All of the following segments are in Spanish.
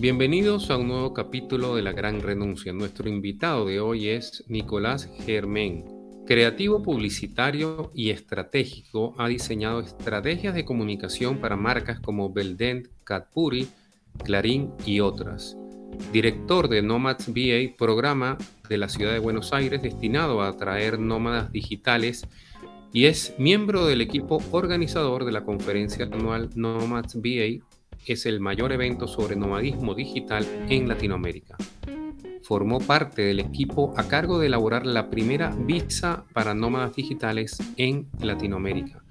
Bienvenidos a un nuevo capítulo de La Gran Renuncia. Nuestro invitado de hoy es Nicolás Germén. Creativo publicitario y estratégico, ha diseñado estrategias de comunicación para marcas como Beldent, Cadbury, Clarín y otras. Director de Nomads BA, programa de la ciudad de Buenos Aires destinado a atraer nómadas digitales y es miembro del equipo organizador de la conferencia anual Nomads BA es el mayor evento sobre nomadismo digital en Latinoamérica. Formó parte del equipo a cargo de elaborar la primera visa para nómadas digitales en Latinoamérica.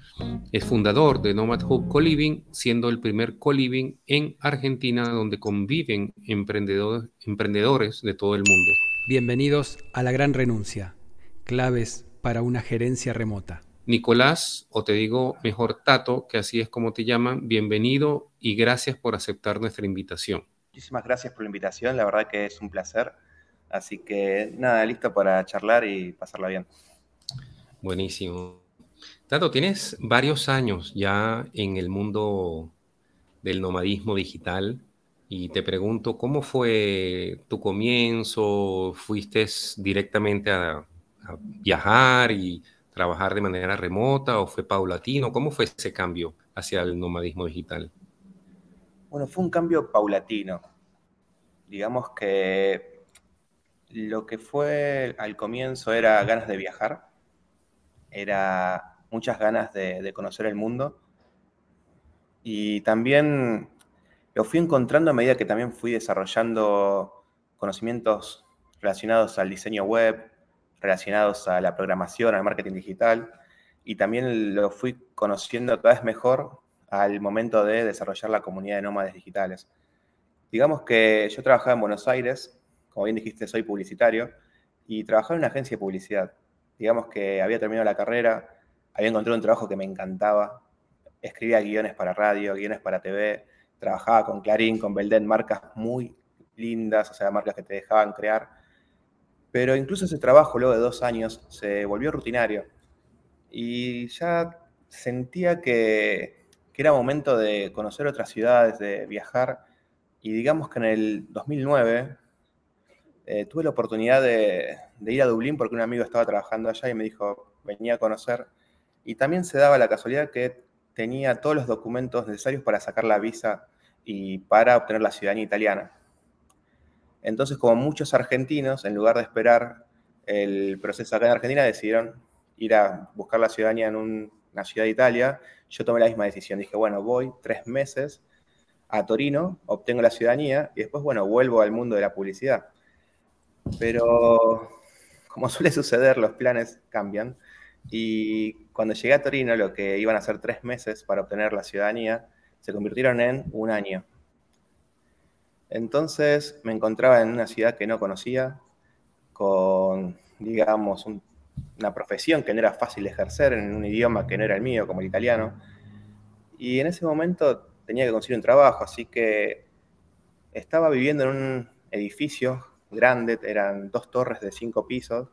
Es fundador de Nomad Hub Coliving, siendo el primer coliving en Argentina donde conviven emprendedores, emprendedores de todo el mundo. Bienvenidos a La Gran Renuncia, claves para una gerencia remota. Nicolás, o te digo mejor Tato, que así es como te llaman, bienvenido y gracias por aceptar nuestra invitación. Muchísimas gracias por la invitación, la verdad que es un placer. Así que nada, listo para charlar y pasarla bien. Buenísimo. Tato, tienes varios años ya en el mundo del nomadismo digital y te pregunto, ¿cómo fue tu comienzo? ¿Fuiste directamente a, a viajar y trabajar de manera remota o fue paulatino? ¿Cómo fue ese cambio hacia el nomadismo digital? Bueno, fue un cambio paulatino. Digamos que lo que fue al comienzo era ganas de viajar, era muchas ganas de, conocer el mundo y también lo fui encontrando a medida que también fui desarrollando conocimientos relacionados al diseño web, relacionados a la programación, al marketing digital, y también lo fui conociendo cada vez mejor al momento de desarrollar la comunidad de nómades digitales. Digamos que yo trabajaba en Buenos Aires, como bien dijiste, soy publicitario, y trabajaba en una agencia de publicidad. Digamos que había terminado la carrera, había encontrado un trabajo que me encantaba, escribía guiones para radio, guiones para TV, trabajaba con Clarín, con Belden, marcas muy lindas, o sea, marcas que te dejaban crear pero incluso ese trabajo, luego de dos años, se volvió rutinario. Y ya sentía que, era momento de conocer otras ciudades, de viajar. Y digamos que en el 2009 eh, tuve la oportunidad de, ir a Dublín porque un amigo estaba trabajando allá y me dijo, venía a conocer. Y también se daba la casualidad que tenía todos los documentos necesarios para sacar la visa y para obtener la ciudadanía italiana. Entonces, como muchos argentinos, en lugar de esperar el proceso acá en Argentina, decidieron ir a buscar la ciudadanía en una ciudad de Italia. Yo tomé la misma decisión. Dije, bueno, voy tres meses a Torino, obtengo la ciudadanía y después, bueno, vuelvo al mundo de la publicidad. Pero, como suele suceder, los planes cambian. Y cuando llegué a Torino, lo que iban a ser tres meses para obtener la ciudadanía, se convirtieron en un año. Entonces me encontraba en una ciudad que no conocía, con, digamos, una profesión que no era fácil de ejercer, en un idioma que no era el mío, como el italiano. Y en ese momento tenía que conseguir un trabajo, así que estaba viviendo en un edificio grande, eran dos torres de cinco pisos,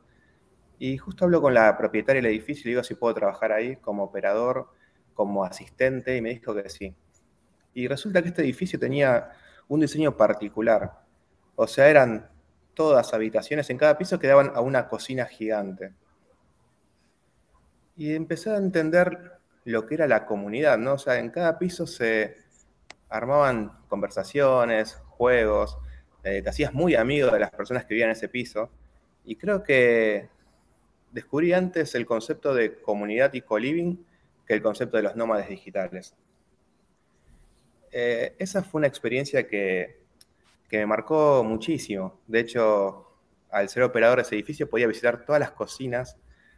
y justo hablo con la propietaria del edificio y le digo si puedo trabajar ahí como operador, como asistente, y me dijo que sí. Y resulta que este edificio tenía un diseño particular. O sea, eran todas habitaciones en cada piso que daban a una cocina gigante. Y empecé a entender lo que era la comunidad, ¿no? O sea, en cada piso se armaban conversaciones, juegos, eh, te hacías muy amigo de las personas que vivían en ese piso. Y creo que descubrí antes el concepto de comunidad y co-living que el concepto de los nómades digitales. Eh, esa fue una experiencia que, me marcó muchísimo. De hecho, al ser operador de ese edificio podía visitar todas las cocinas,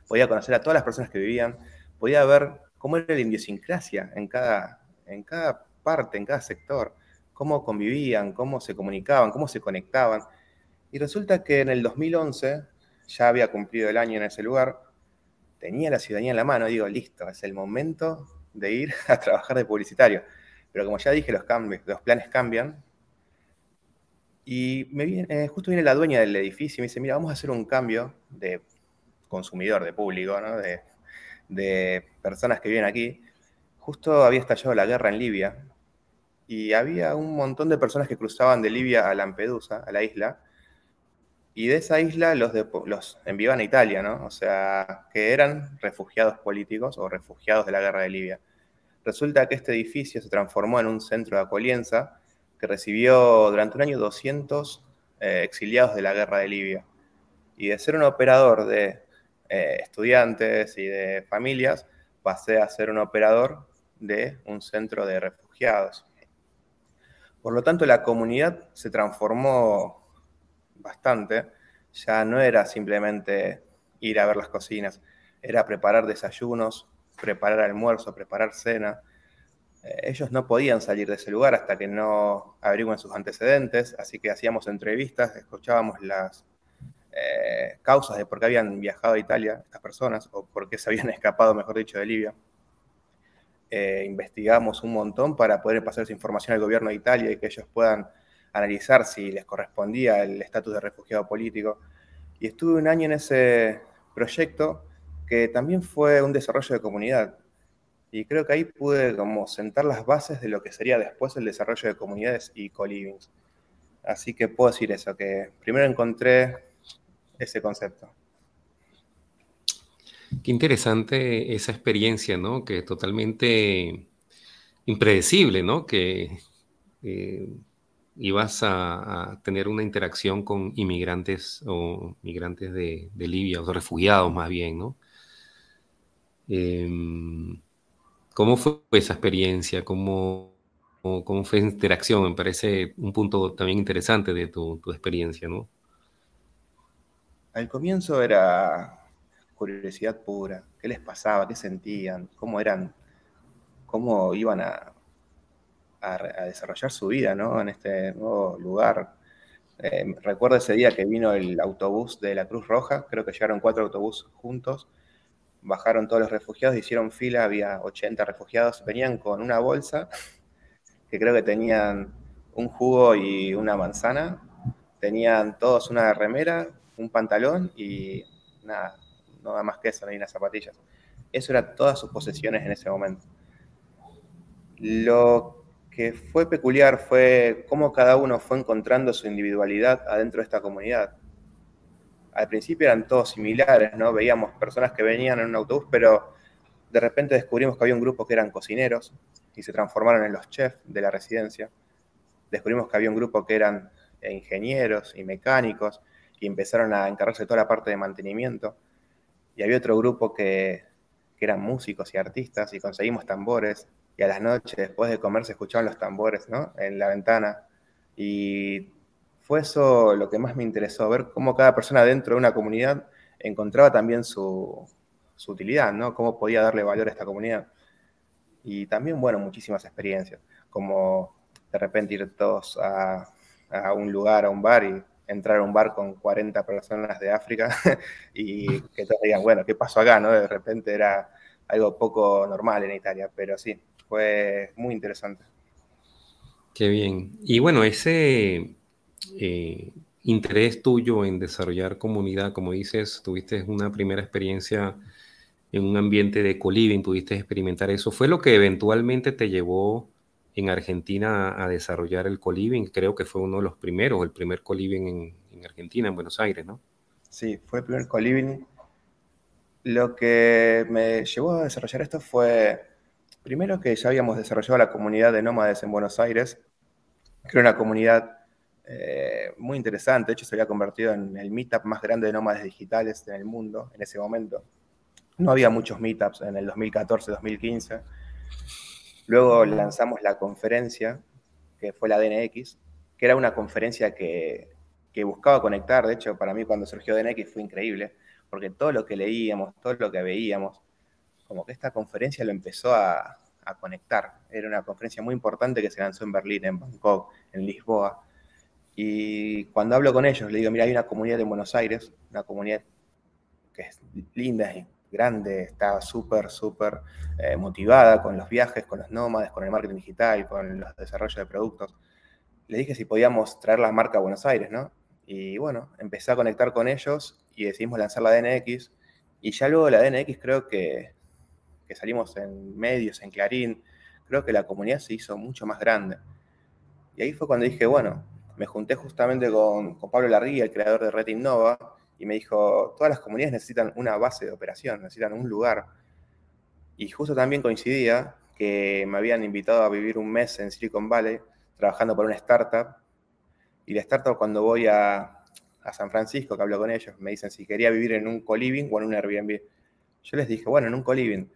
podía conocer a todas las personas que vivían, podía ver cómo era la idiosincrasia en cada, en cada parte, en cada sector, cómo convivían, cómo se comunicaban, cómo se conectaban. Y resulta que en el 2011, ya había cumplido el año en ese lugar, tenía la ciudadanía en la mano, digo, listo, es el momento de ir a trabajar de publicitario. Pero como ya dije, los, cambios, los planes cambian. Y eh, justo viene la dueña del edificio y me dice, mira, vamos a hacer un cambio de consumidor, de público, de, personas que viven aquí. Justo había estallado la guerra en Libia y había un montón de personas que cruzaban de Libia a Lampedusa, a la isla, y de esa isla los, los enviaban a Italia. O sea, que eran refugiados políticos o refugiados de la guerra de Libia. Resulta que este edificio se transformó en un centro de acolienza que recibió durante un año 200 eh, exiliados de la guerra de Libia. Y de ser un operador de eh, estudiantes y de familias, pasé a ser un operador de un centro de refugiados. Por lo tanto, la comunidad se transformó bastante. Ya no era simplemente ir a ver las cocinas, era preparar desayunos, preparar almuerzo, preparar cena. Eh, ellos no podían salir de ese lugar hasta que no averigüen sus antecedentes, así que hacíamos entrevistas, escuchábamos las eh, causas de por qué habían viajado a Italia estas personas, o por qué se habían escapado, mejor dicho, de Libia. Eh, investigamos un montón para poder pasar esa información al gobierno de Italia y que ellos puedan analizar si les correspondía el estatus de refugiado político. Y estuve un año en ese proyecto que también fue un desarrollo de comunidad. Y creo que ahí pude como sentar las bases de lo que sería después el desarrollo de comunidades y co-livings. Así que puedo decir eso, que primero encontré ese concepto. Qué interesante esa experiencia, ¿no? Que es totalmente impredecible, ¿no? Que eh, ibas a, tener una interacción con inmigrantes o migrantes de, Libia, o refugiados más bien, ¿no? Em, ¿Cómo fue esa experiencia? ¿Cómo, cómo, fue esa interacción? Me parece un punto también interesante de tu, tu experiencia, ¿no? Al comienzo era curiosidad pura, qué les pasaba, qué sentían, cómo eran, cómo iban a, desarrollar su vida ¿no? en este nuevo lugar. Eh, recuerdo ese día que vino el autobús de la Cruz Roja, creo que llegaron cuatro autobuses juntos, bajaron todos los refugiados, hicieron fila, había 80 refugiados, venían con una bolsa que creo que tenían un jugo y una manzana, tenían todos una remera, un pantalón y nada, nada más que eso, ni unas zapatillas. Eso era todas sus posesiones en ese momento. Lo que fue peculiar fue cómo cada uno fue encontrando su individualidad adentro de esta comunidad. Al principio eran todos similares, ¿no? Veíamos personas que venían en un autobús, pero de repente descubrimos que había un grupo que eran cocineros y se transformaron en los chefs de la residencia. Descubrimos que había un grupo que eran ingenieros y mecánicos y empezaron a encargarse de toda la parte de mantenimiento. Y había otro grupo que, que eran músicos y artistas y conseguimos tambores. Y a las noches, después de comer, se escuchaban los tambores, ¿no? En la ventana. Y fue eso lo que más me interesó, ver cómo cada persona dentro de una comunidad encontraba también su, su utilidad, ¿no? Cómo podía darle valor a esta comunidad. Y también, bueno, muchísimas experiencias, como de repente ir todos a, a un lugar, a un bar y entrar a un bar con 40 personas de África y que todos digan, bueno, ¿qué pasó acá? ¿no? De repente era algo poco normal en Italia, pero sí, fue muy interesante. Qué bien. Y bueno, ese eh, interés tuyo en desarrollar comunidad, como dices, tuviste una primera experiencia en un ambiente de coliving, pudiste experimentar eso, ¿fue lo que eventualmente te llevó en Argentina a desarrollar el coliving. Creo que fue uno de los primeros, el primer coliving en, en Argentina, en Buenos Aires, ¿no? Sí, fue el primer coliving. Lo que me llevó a desarrollar esto fue, primero que ya habíamos desarrollado la comunidad de nómades en Buenos Aires, que era una comunidad eh, muy interesante, de hecho se había convertido en el meetup más grande de nómades digitales en el mundo en ese momento. No había muchos meetups en el 2014-2015 Luego lanzamos la conferencia, que fue la DNX, que era una conferencia que, buscaba conectar. De hecho, para mí cuando surgió DNX fue increíble, porque todo lo que leíamos, todo lo que veíamos, como que esta conferencia lo empezó a, conectar. Era una conferencia muy importante que se lanzó en Berlín, en Bangkok, en Lisboa. Y cuando hablo con ellos, le digo, mira, hay una comunidad en Buenos Aires, una comunidad que es linda, grande, está súper, súper eh, motivada con los viajes, con los nómades, con el marketing digital, con los desarrollos de productos. Le dije si podíamos traer la marca a Buenos Aires, ¿no? Y bueno, empecé a conectar con ellos y decidimos lanzar la DNX. Y ya luego la DNX creo que, que salimos en medios, en Clarín, creo que la comunidad se hizo mucho más grande. Y ahí fue cuando dije, bueno, me junté justamente con, Pablo Larría, el creador de Red Innova, y me dijo, todas las comunidades necesitan una base de operación, necesitan un lugar. Y justo también coincidía que me habían invitado a vivir un mes en Silicon Valley trabajando para una startup. Y la startup cuando voy a, San Francisco, que hablo con ellos, me dicen si quería vivir en un co-living o en un Airbnb. Yo les dije, bueno, en un co-living.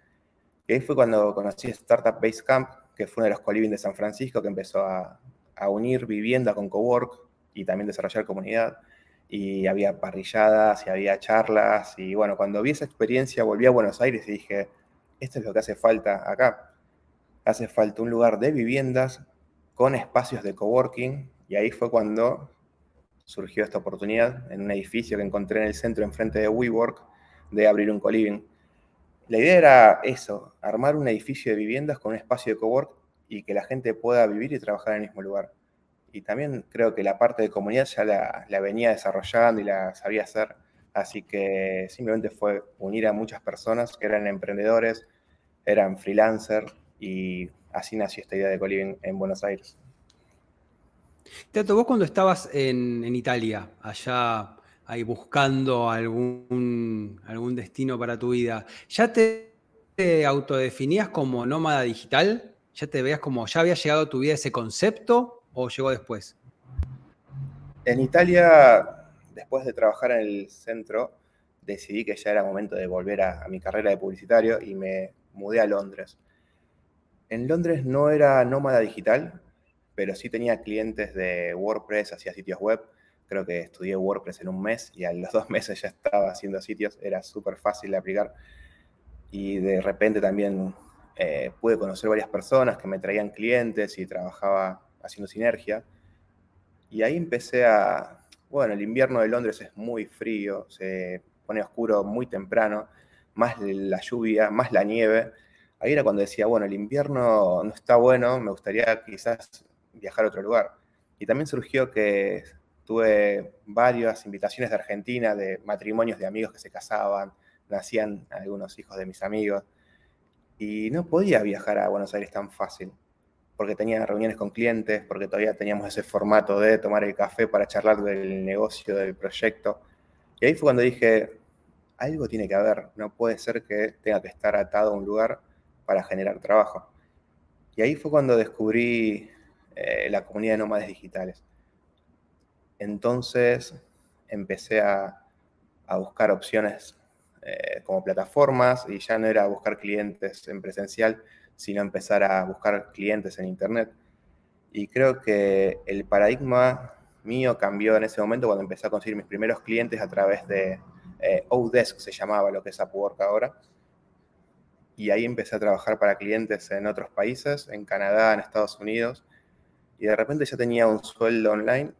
Y ahí fue cuando conocí Startup Base Camp, que fue uno de los co-living de San Francisco, que empezó a, a unir vivienda con cowork y también desarrollar comunidad. Y había parrilladas y había charlas. Y bueno, cuando vi esa experiencia, volví a Buenos Aires y dije, esto es lo que hace falta acá. Hace falta un lugar de viviendas con espacios de coworking. Y ahí fue cuando surgió esta oportunidad en un edificio que encontré en el centro, enfrente de WeWork, de abrir un co-living. La idea era eso, armar un edificio de viviendas con un espacio de cowork y que la gente pueda vivir y trabajar en el mismo lugar. Y también creo que la parte de comunidad ya la, la venía desarrollando y la sabía hacer. Así que simplemente fue unir a muchas personas que eran emprendedores, eran freelancers y así nació esta idea de Coliving en Buenos Aires. Tato, vos cuando estabas en, Italia, allá ahí buscando algún, algún destino para tu vida, ¿ya te, autodefinías como nómada digital? ¿Ya te veías como, ya había llegado a tu vida ese concepto o llegó después? En Italia, después de trabajar en el centro, decidí que ya era momento de volver a mi carrera de publicitario y me mudé a Londres. En Londres no era nómada digital, pero sí tenía clientes de WordPress, hacía sitios web. Creo que estudié WordPress en un mes y a los dos meses ya estaba haciendo sitios, era súper fácil de aplicar. Y de repente también eh, pude conocer varias personas que me traían clientes y trabajaba haciendo sinergia. Y ahí empecé a, bueno, el invierno de Londres es muy frío, se pone oscuro muy temprano, más la lluvia, más la nieve. Ahí era cuando decía, bueno, el invierno no está bueno, me gustaría quizás viajar a otro lugar. Y también surgió que tuve varias invitaciones de Argentina, de matrimonios de amigos que se casaban, nacían algunos hijos de mis amigos, y no podía viajar a Buenos Aires tan fácil, porque tenía reuniones con clientes, porque todavía teníamos ese formato de tomar el café para charlar del negocio, del proyecto. Y ahí fue cuando dije, algo tiene que haber, no puede ser que tenga que estar atado a un lugar para generar trabajo. Y ahí fue cuando descubrí eh, la comunidad de nómades digitales. Entonces empecé a, buscar opciones eh, como plataformas y ya no era buscar clientes en presencial, sino empezar a buscar clientes en Internet. Y creo que el paradigma mío cambió en ese momento cuando empecé a conseguir mis primeros clientes a través de eh, Odesk, se llamaba lo que es Upwork ahora. Y ahí empecé a trabajar para clientes en otros países, en Canadá, en Estados Unidos, y de repente ya tenía un sueldo online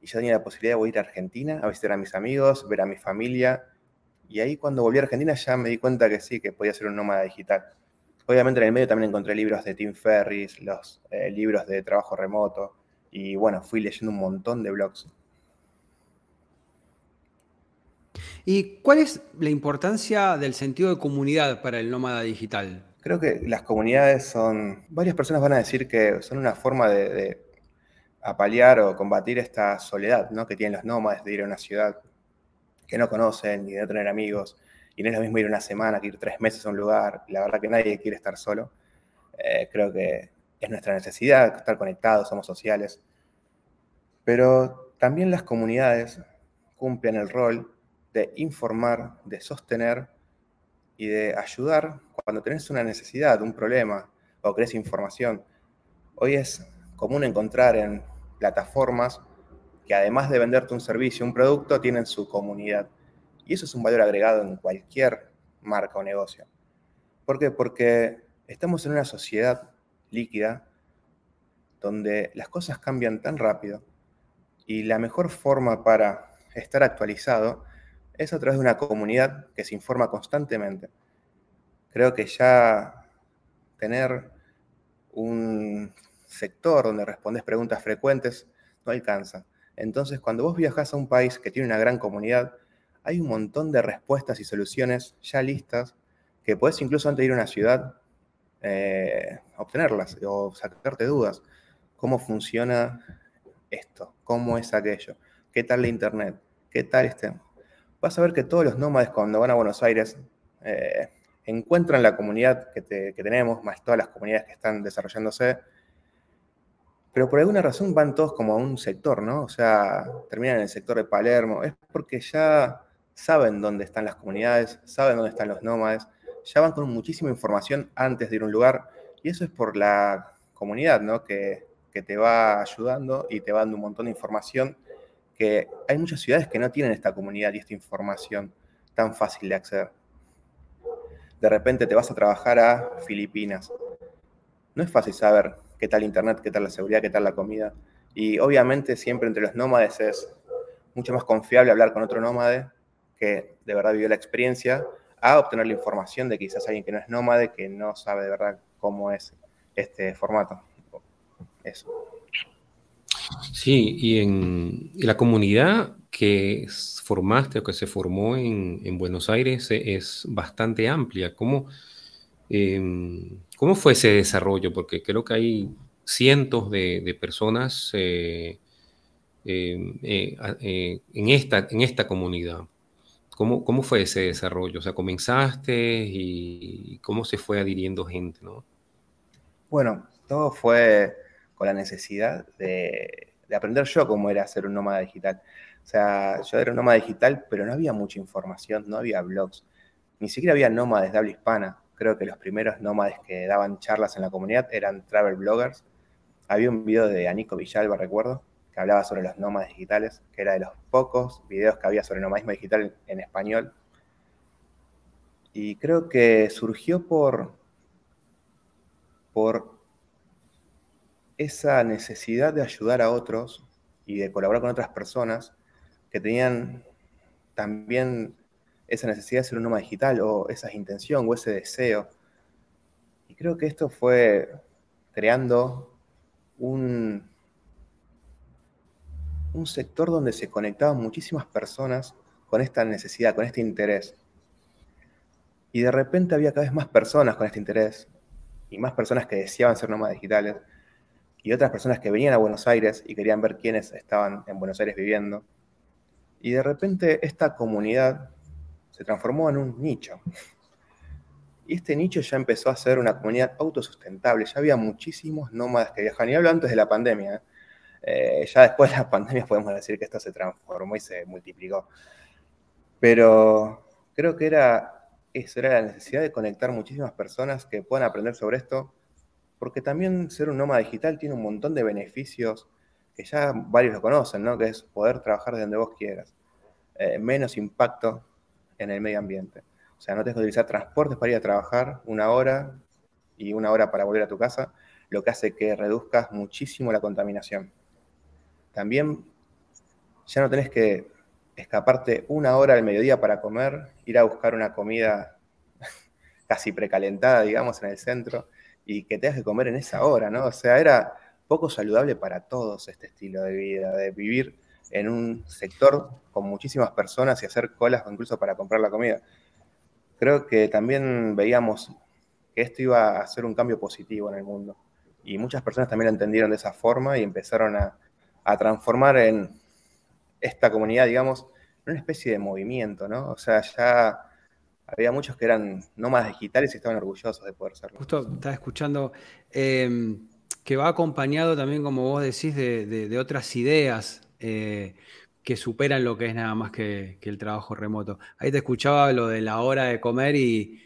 y ya tenía la posibilidad de ir a Argentina a visitar a mis amigos, ver a mi familia. Y ahí cuando volví a Argentina ya me di cuenta que sí, que podía ser un nómada digital. Obviamente en el medio también encontré libros de Tim Ferris, los eh, libros de trabajo remoto y bueno, fui leyendo un montón de blogs. ¿Y cuál es la importancia del sentido de comunidad para el nómada digital? Creo que las comunidades son, varias personas van a decir que son una forma de, apalear o combatir esta soledad ¿no? que tienen los nómades de ir a una ciudad que no conocen ni de no tener amigos. Y no es lo mismo ir una semana que ir tres meses a un lugar. La verdad que nadie quiere estar solo. Eh, creo que es nuestra necesidad estar conectados, somos sociales. Pero también las comunidades cumplen el rol de informar, de sostener y de ayudar cuando tenés una necesidad, un problema o querés información. Hoy es común encontrar en plataformas que además de venderte un servicio, un producto, tienen su comunidad. Y eso es un valor agregado en cualquier marca o negocio. ¿Por qué? Porque estamos en una sociedad líquida donde las cosas cambian tan rápido y la mejor forma para estar actualizado es a través de una comunidad que se informa constantemente. Creo que ya tener un sector donde respondes preguntas frecuentes no alcanza. Entonces, cuando vos viajas a un país que tiene una gran comunidad, hay un montón de respuestas y soluciones ya listas que puedes incluso antes de ir a una ciudad eh, obtenerlas o sacarte dudas. cómo funciona esto, cómo es aquello, qué tal la internet, qué tal este. Vas a ver que todos los nómades cuando van a Buenos Aires eh, encuentran la comunidad que tenemos, más todas las comunidades que están desarrollándose, pero por alguna razón van todos como a un sector, ¿no? O sea, terminan en el sector de Palermo. Es porque ya saben dónde están las comunidades, saben dónde están los nómades, ya van con muchísima información antes de ir a un lugar. Y eso es por la comunidad, ¿no? Que, que te va ayudando y te va dando un montón de información. Que hay muchas ciudades que no tienen esta comunidad y esta información tan fácil de acceder. De repente te vas a trabajar a Filipinas. No es fácil saber qué tal Internet, qué tal la seguridad, qué tal la comida. Y obviamente siempre entre los nómades es mucho más confiable hablar con otro nómade que de verdad vivió la experiencia a obtener la información de quizás alguien que no es nómade, que no sabe de verdad cómo es este formato. Eso. Sí, y en la comunidad que formaste o que se formó en, Buenos Aires es bastante amplia. ¿Cómo, em, ¿Cómo fue ese desarrollo? Porque creo que hay cientos de, personas eh, em, eh, eh, en, esta, en esta comunidad. ¿Cómo, ¿Cómo, fue ese desarrollo? O sea, comenzaste y cómo se fue adhiriendo gente, ¿no? Bueno, todo fue con la necesidad de, de aprender yo cómo era ser un nómada digital. O sea, yo era un nómada digital, pero no había mucha información, no había blogs. Ni siquiera había nómades de habla hispana creo que los primeros nómades que daban charlas en la comunidad eran travel bloggers. Había un video de Anico Villalba, recuerdo, que hablaba sobre los nómades digitales, que era de los pocos videos que había sobre nomadismo digital en español. Y creo que surgió por, por esa necesidad de ayudar a otros y de colaborar con otras personas que tenían también esa necesidad de ser un nómada digital o esa intención o ese deseo. Y creo que esto fue creando un, un sector donde se conectaban muchísimas personas con esta necesidad, con este interés. Y de repente había cada vez más personas con este interés y más personas que deseaban ser nómadas digitales y otras personas que venían a Buenos Aires y querían ver quiénes estaban en Buenos Aires viviendo. Y de repente esta comunidad se transformó en un nicho. Y este nicho ya empezó a ser una comunidad autosustentable. Ya había muchísimos nómadas que viajaban. Y hablo antes de la pandemia. ¿eh? ya después de la pandemia podemos decir que esto se transformó y se multiplicó. Pero creo que era eso, era la necesidad de conectar muchísimas personas que puedan aprender sobre esto. Porque también ser un nómada digital tiene un montón de beneficios que ya varios lo conocen, ¿no? Que es poder trabajar de donde vos quieras. Eh, menos impacto en el medio ambiente. O sea, no tienes que utilizar transportes para ir a trabajar una hora y una hora para volver a tu casa, lo que hace que reduzcas muchísimo la contaminación. También ya no tenés que escaparte una hora al mediodía para comer, ir a buscar una comida casi precalentada, digamos, en el centro, y que tengas que comer en esa hora, ¿no? O sea, era poco saludable para todos este estilo de vida, de vivir en un sector con muchísimas personas y hacer colas incluso para comprar la comida. Creo que también veíamos que esto iba a ser un cambio positivo en el mundo. Y muchas personas también lo entendieron de esa forma y empezaron a, transformar en esta comunidad, digamos, en una especie de movimiento, ¿no? O sea, ya había muchos que eran nómadas digitales y estaban orgullosos de poder serlo. Justo estaba escuchando eh, que va acompañado también, como vos decís, de otras ideas eh, que superan lo que es nada más que, el trabajo remoto. Ahí te escuchaba lo de la hora de comer y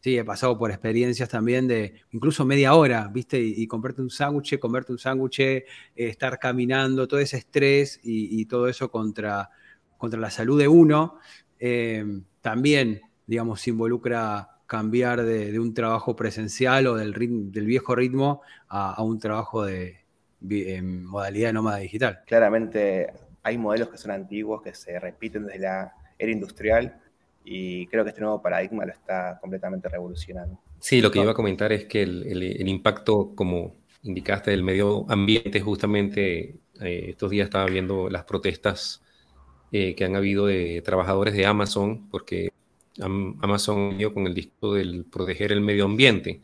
sí, he pasado por experiencias también de incluso media hora, ¿viste? Y, comprarte un sándwich, comerte un sándwich, eh, estar caminando, todo ese estrés y, todo eso contra, contra la salud de uno, eh, también, digamos, involucra cambiar de, un trabajo presencial o del, del viejo ritmo a un trabajo de, en modalidad nómada digital. Claramente hay modelos que son antiguos, que se repiten desde la era industrial y creo que este nuevo paradigma lo está completamente revolucionando. Sí, lo que iba a comentar es que el, impacto, como indicaste, del medio ambiente, justamente eh, estos días estaba viendo las protestas eh, que han habido de trabajadores de Amazon, porque Amazon dio con el disco del proteger el medio ambiente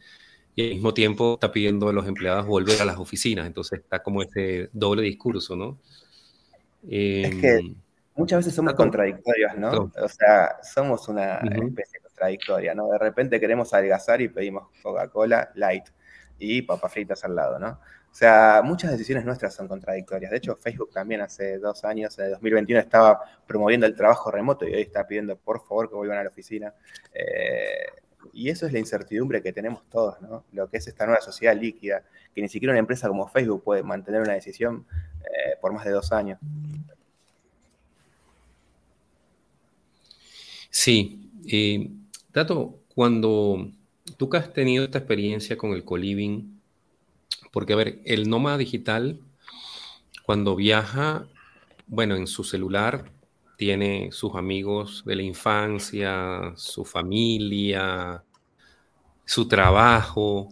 y al mismo tiempo está pidiendo a los empleados volver a las oficinas. Entonces está como ese doble discurso, ¿no? es que em, muchas veces somos contradictorios, ¿no? O sea, somos una especie contradictoria, ¿no? De repente queremos adelgazar y pedimos Coca-Cola light y papas fritas al lado, ¿no? O sea, muchas decisiones nuestras son contradictorias. De hecho, Facebook también hace dos años, en 2021, estaba promoviendo el trabajo remoto y hoy está pidiendo, por favor, que vuelvan a la oficina. Eh, y eso es la incertidumbre que tenemos todos, ¿no? Lo que es esta nueva sociedad líquida, que ni siquiera una empresa como Facebook puede mantener una decisión eh, por más de dos años. Sí. Eh, Tato, cuando tú que has tenido esta experiencia con el coliving, porque a ver, el nómada digital, cuando viaja, bueno, en su celular tiene sus amigos de la infancia, su familia, su trabajo,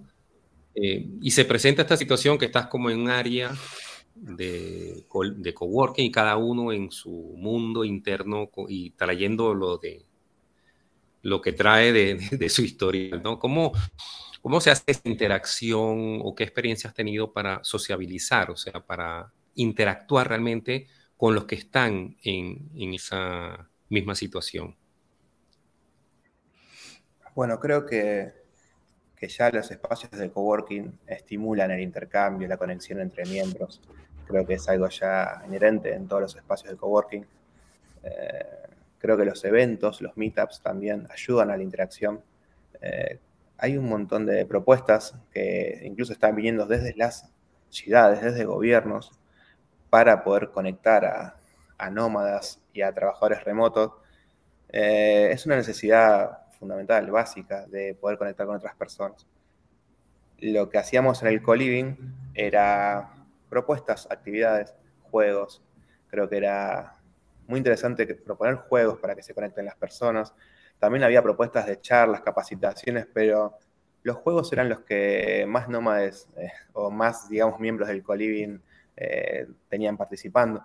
eh, y se presenta esta situación que estás como en un área de, de coworking y cada uno en su mundo interno y trayendo lo de lo que trae de, su historia, ¿no? ¿Cómo, ¿Cómo se hace esa interacción o qué experiencia has tenido para sociabilizar, o sea, para interactuar realmente con los que están en, esa misma situación? Bueno, creo que, que, ya los espacios de coworking estimulan el intercambio, la conexión entre miembros. Creo que es algo ya inherente en todos los espacios de coworking. Eh, creo que los eventos, los meetups también ayudan a la interacción. Eh, hay un montón de propuestas que incluso están viniendo desde las ciudades, desde gobiernos, para poder conectar a, nómadas y a trabajadores remotos. Eh, es una necesidad fundamental, básica, de poder conectar con otras personas. Lo que hacíamos en el co-living era propuestas, actividades, juegos. Creo que era muy interesante proponer juegos para que se conecten las personas. También había propuestas de charlas, capacitaciones, pero los juegos eran los que más nómades eh, o más, digamos, miembros del coliving eh, tenían participando.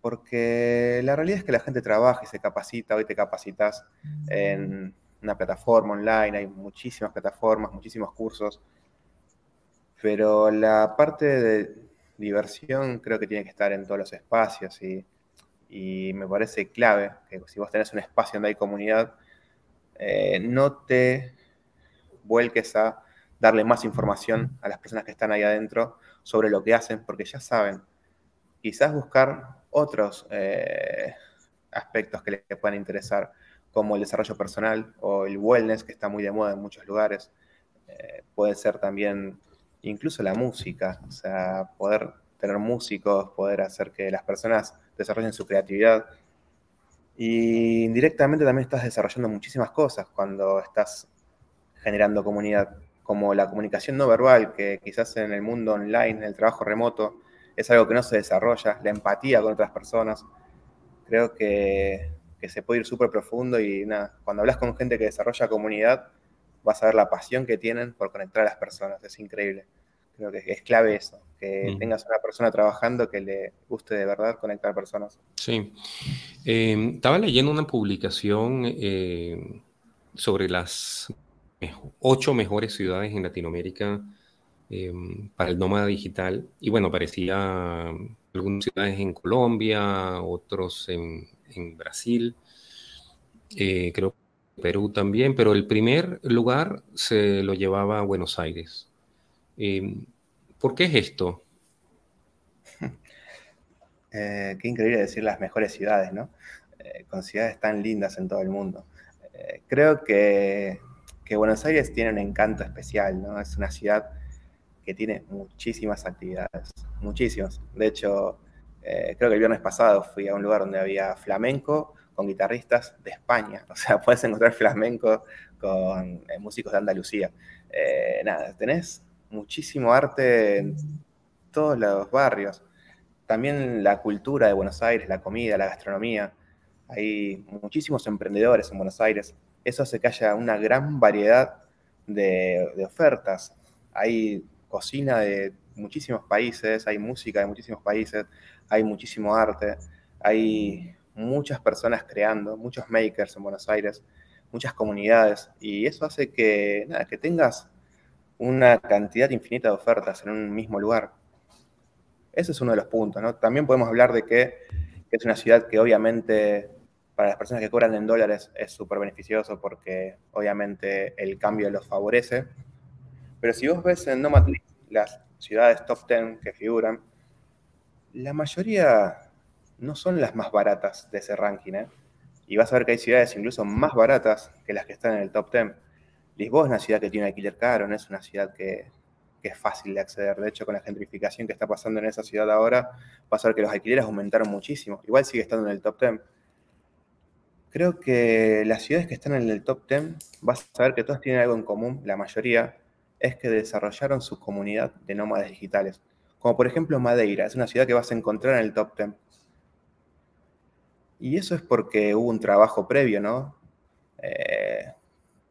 Porque la realidad es que la gente trabaja y se capacita, hoy te capacitas en una plataforma online, hay muchísimas plataformas, muchísimos cursos, pero la parte de diversión creo que tiene que estar en todos los espacios y y me parece clave que si vos tenés un espacio donde hay comunidad, eh, no te vuelques a darle más información a las personas que están ahí adentro sobre lo que hacen, porque ya saben. Quizás buscar otros eh, aspectos que les puedan interesar, como el desarrollo personal o el wellness, que está muy de moda en muchos lugares. Eh, puede ser también incluso la música, o sea, poder tener músicos, poder hacer que las personas desarrollen su creatividad. Y indirectamente también estás desarrollando muchísimas cosas cuando estás generando comunidad, como la comunicación no verbal, que quizás en el mundo online, en el trabajo remoto, es algo que no se desarrolla, la empatía con otras personas. Creo que, que se puede ir súper profundo y nada, cuando hablas con gente que desarrolla comunidad, vas a ver la pasión que tienen por conectar a las personas, es increíble. Creo que es clave eso, que tengas una persona trabajando que le guste de verdad conectar personas. Sí. Em, estaba leyendo una publicación eh, sobre las ocho mejores ciudades en Latinoamérica em, para el nómada digital. Y bueno, parecía algunas ciudades en Colombia, otros en, Brasil, eh, creo que Perú también, pero el primer lugar se lo llevaba a Buenos Aires. Em, ¿Por qué es esto? Eh, qué increíble decir las mejores ciudades, ¿no? Eh, con ciudades tan lindas en todo el mundo. Eh, creo que, Buenos Aires tiene un encanto especial, ¿no? Es una ciudad que tiene muchísimas actividades, muchísimas. De hecho, creo que el viernes pasado fui a un lugar donde había flamenco con guitarristas de España. O sea, puedes encontrar flamenco con músicos de Andalucía. nada, tenés muchísimo arte en todos los barrios. También la cultura de Buenos Aires, la comida, la gastronomía. Hay muchísimos emprendedores en Buenos Aires. Eso hace que haya una gran variedad de, ofertas. Hay cocina de muchísimos países, hay música de muchísimos países, hay muchísimo arte, hay muchas personas creando, muchos makers en Buenos Aires, muchas comunidades, y eso hace que, nada, que tengas una cantidad infinita de ofertas en un mismo lugar. Ese es uno de los puntos. También podemos hablar de que, es una ciudad que obviamente para las personas que cobran en dólares es súper beneficioso porque obviamente el cambio los favorece. Pero si vos ves en Nomad las ciudades top 10 que figuran, la mayoría no son las más baratas de ese ranking, ¿eh? Y vas a ver que hay ciudades incluso más baratas que las que están en el top 10. Lisboa es una ciudad que tiene alquiler caro, no es una ciudad que, es fácil de acceder. De hecho, con la gentrificación que está pasando en esa ciudad ahora, vas a ver que los alquileres aumentaron muchísimo. Igual sigue estando en el top 10. Creo que las ciudades que están en el top 10, vas a ver que todas tienen algo en común, la mayoría, es que desarrollaron su comunidad de nómadas digitales. Como por ejemplo Madeira, es una ciudad que vas a encontrar en el top 10. Y eso es porque hubo un trabajo previo, ¿no? Eh,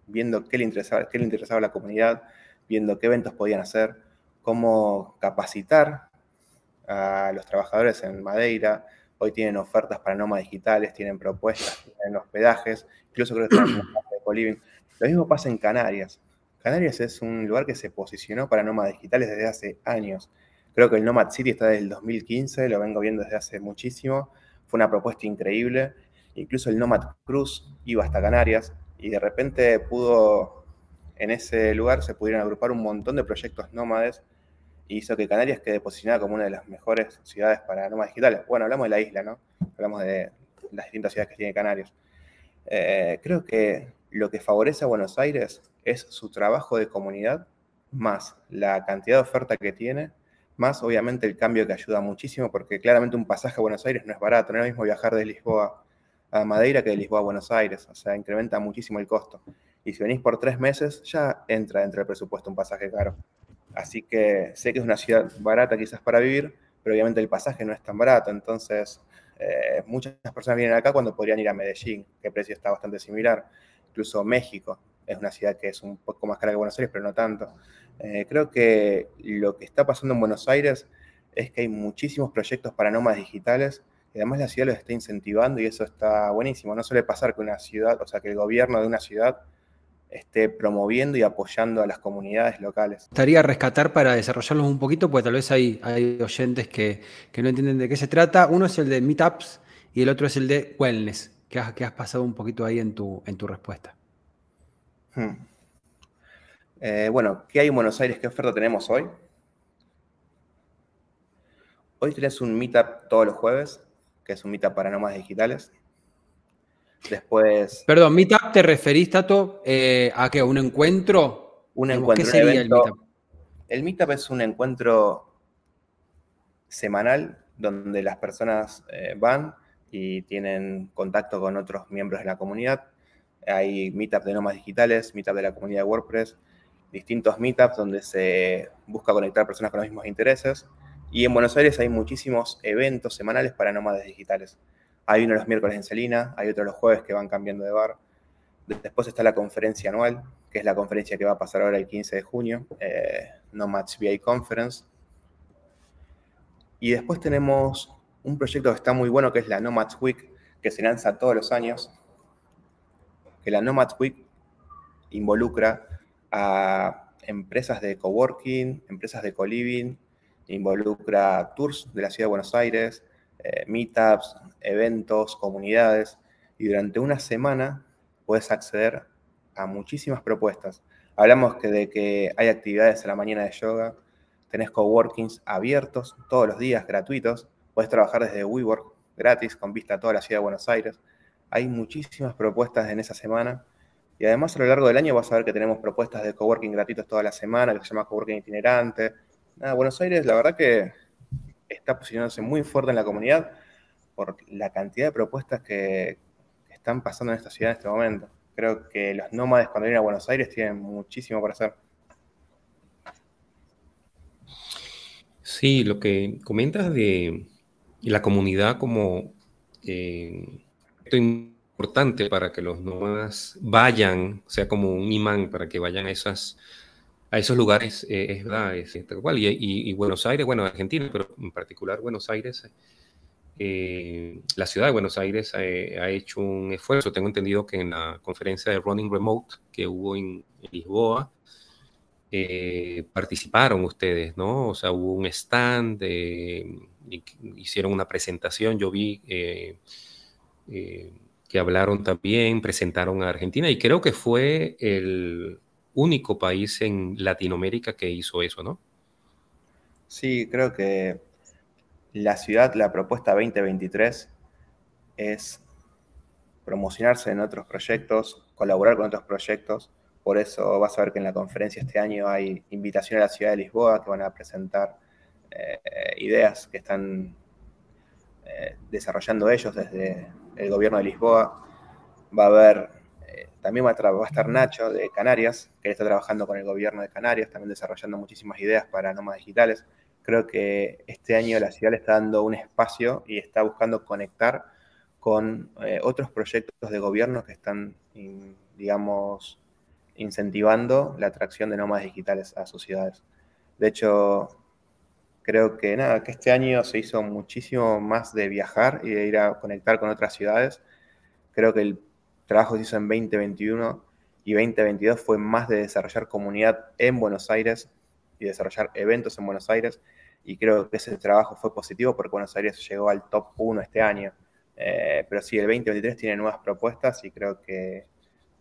viendo qué le, interesaba, qué le interesaba a la comunidad, viendo qué eventos podían hacer, cómo capacitar a los trabajadores en Madeira. Hoy tienen ofertas para nómadas digitales, tienen propuestas, tienen hospedajes, incluso creo que están en co-living. Lo mismo pasa en Canarias. Canarias es un lugar que se posicionó para nómadas digitales desde hace años. Creo que el Nomad City está desde el 2015, lo vengo viendo desde hace muchísimo. Fue una propuesta increíble. Incluso el Nomad Cruz iba hasta Canarias y de repente pudo, en ese lugar se pudieron agrupar un montón de proyectos nómades hizo que Canarias quede posicionada como una de las mejores ciudades para nómadas digitales. Bueno, hablamos de la isla, ¿no? Hablamos de las distintas ciudades que tiene Canarias. Eh, creo que lo que favorece a Buenos Aires es su trabajo de comunidad, más la cantidad de oferta que tiene, más obviamente el cambio que ayuda muchísimo, porque claramente un pasaje a Buenos Aires no es barato, no es lo mismo viajar de Lisboa a Madeira que de Lisboa a Buenos Aires, o sea, incrementa muchísimo el costo. Y si venís por tres meses, ya entra dentro del presupuesto un pasaje caro. Así que sé que es una ciudad barata quizás para vivir, pero obviamente el pasaje no es tan barato, entonces eh, muchas personas vienen acá cuando podrían ir a Medellín, que el precio está bastante similar, incluso México, es una ciudad que es un poco más cara que Buenos Aires, pero no tanto. Eh, creo que lo que está pasando en Buenos Aires es que hay muchísimos proyectos para nómadas digitales y además la ciudad los está incentivando y eso está buenísimo. No suele pasar que una ciudad, o sea, que el gobierno de una ciudad esté promoviendo y apoyando a las comunidades locales. Estaría rescatar para desarrollarlos un poquito, porque tal vez hay, hay oyentes que, no entienden de qué se trata. Uno es el de Meetups y el otro es el de Wellness, que has, que has pasado un poquito ahí en tu, en tu respuesta. Hmm. Eh, bueno, ¿qué hay en Buenos Aires? ¿Qué oferta tenemos hoy? Hoy tenés un meetup todos los jueves, que es un meetup para nómadas digitales. Después. Perdón, meetup te referís, Tato, eh, a qué? ¿Un encuentro? Un encuentro. ¿Qué sería el meetup? El meetup es un encuentro semanal donde las personas eh, van y tienen contacto con otros miembros de la comunidad hay meetups de nómadas digitales, meetup de la comunidad de WordPress, distintos meetups donde se busca conectar personas con los mismos intereses. Y en Buenos Aires hay muchísimos eventos semanales para nómadas digitales. Hay uno los miércoles en Celina, hay otro los jueves que van cambiando de bar. Después está la conferencia anual, que es la conferencia que va a pasar ahora el 15 de junio, eh, Nomads VA Conference. Y después tenemos un proyecto que está muy bueno, que es la Nomads Week, que se lanza todos los años que la Nomad Week involucra a empresas de coworking, empresas de co-living, involucra tours de la ciudad de Buenos Aires, eh, meetups, eventos, comunidades, y durante una semana puedes acceder a muchísimas propuestas. Hablamos que de que hay actividades a la mañana de yoga, tenés coworkings abiertos todos los días, gratuitos, puedes trabajar desde WeWork gratis con vista a toda la ciudad de Buenos Aires. Hay muchísimas propuestas en esa semana. Y además a lo largo del año vas a ver que tenemos propuestas de coworking gratuitos toda la semana, que se llama coworking itinerante. Buenos Aires, la verdad que está posicionándose muy fuerte en la comunidad por la cantidad de propuestas que están pasando en esta ciudad en este momento. Creo que los nómades cuando vienen a Buenos Aires tienen muchísimo por hacer. Sí, lo que comentas de la comunidad como eh, importante para que los nómadas vayan, sea como un imán para que vayan a esas a esos lugares, eh, es verdad, es, tal cual. Y, Buenos Aires, bueno, Argentina, pero en particular Buenos Aires, eh, la ciudad de Buenos Aires eh, ha hecho un esfuerzo. Tengo entendido que en la conferencia de Running Remote que hubo en, Lisboa, eh, participaron ustedes, ¿no? O sea, hubo un stand, hicieron una presentación, yo vi que hablaron también, presentaron a Argentina y creo que fue el único país en Latinoamérica que hizo eso, ¿no? Sí, creo que la ciudad, la propuesta 2023 es promocionarse en otros proyectos, colaborar con otros proyectos. Por eso vas a ver que en la conferencia este año hay invitación a la ciudad de Lisboa que van a presentar eh, ideas que están eh, desarrollando ellos desde el gobierno de Lisboa. Va a haber, también va a, estar Nacho de Canarias, que está trabajando con el gobierno de Canarias, también desarrollando muchísimas ideas para nómadas digitales. Creo que este año la ciudad le está dando un espacio y está buscando conectar con otros proyectos de gobierno que están, digamos, incentivando la atracción de nómadas digitales a sus ciudades. De hecho, creo que nada, que este año se hizo muchísimo más de viajar y de ir a conectar con otras ciudades. Creo que el trabajo se hizo en 2021 y 2022 fue más de desarrollar comunidad en Buenos Aires y desarrollar eventos en Buenos Aires. Y creo que ese trabajo fue positivo porque Buenos Aires llegó al top 1 este año. Eh, pero sí, el 2023 tiene nuevas propuestas y creo que,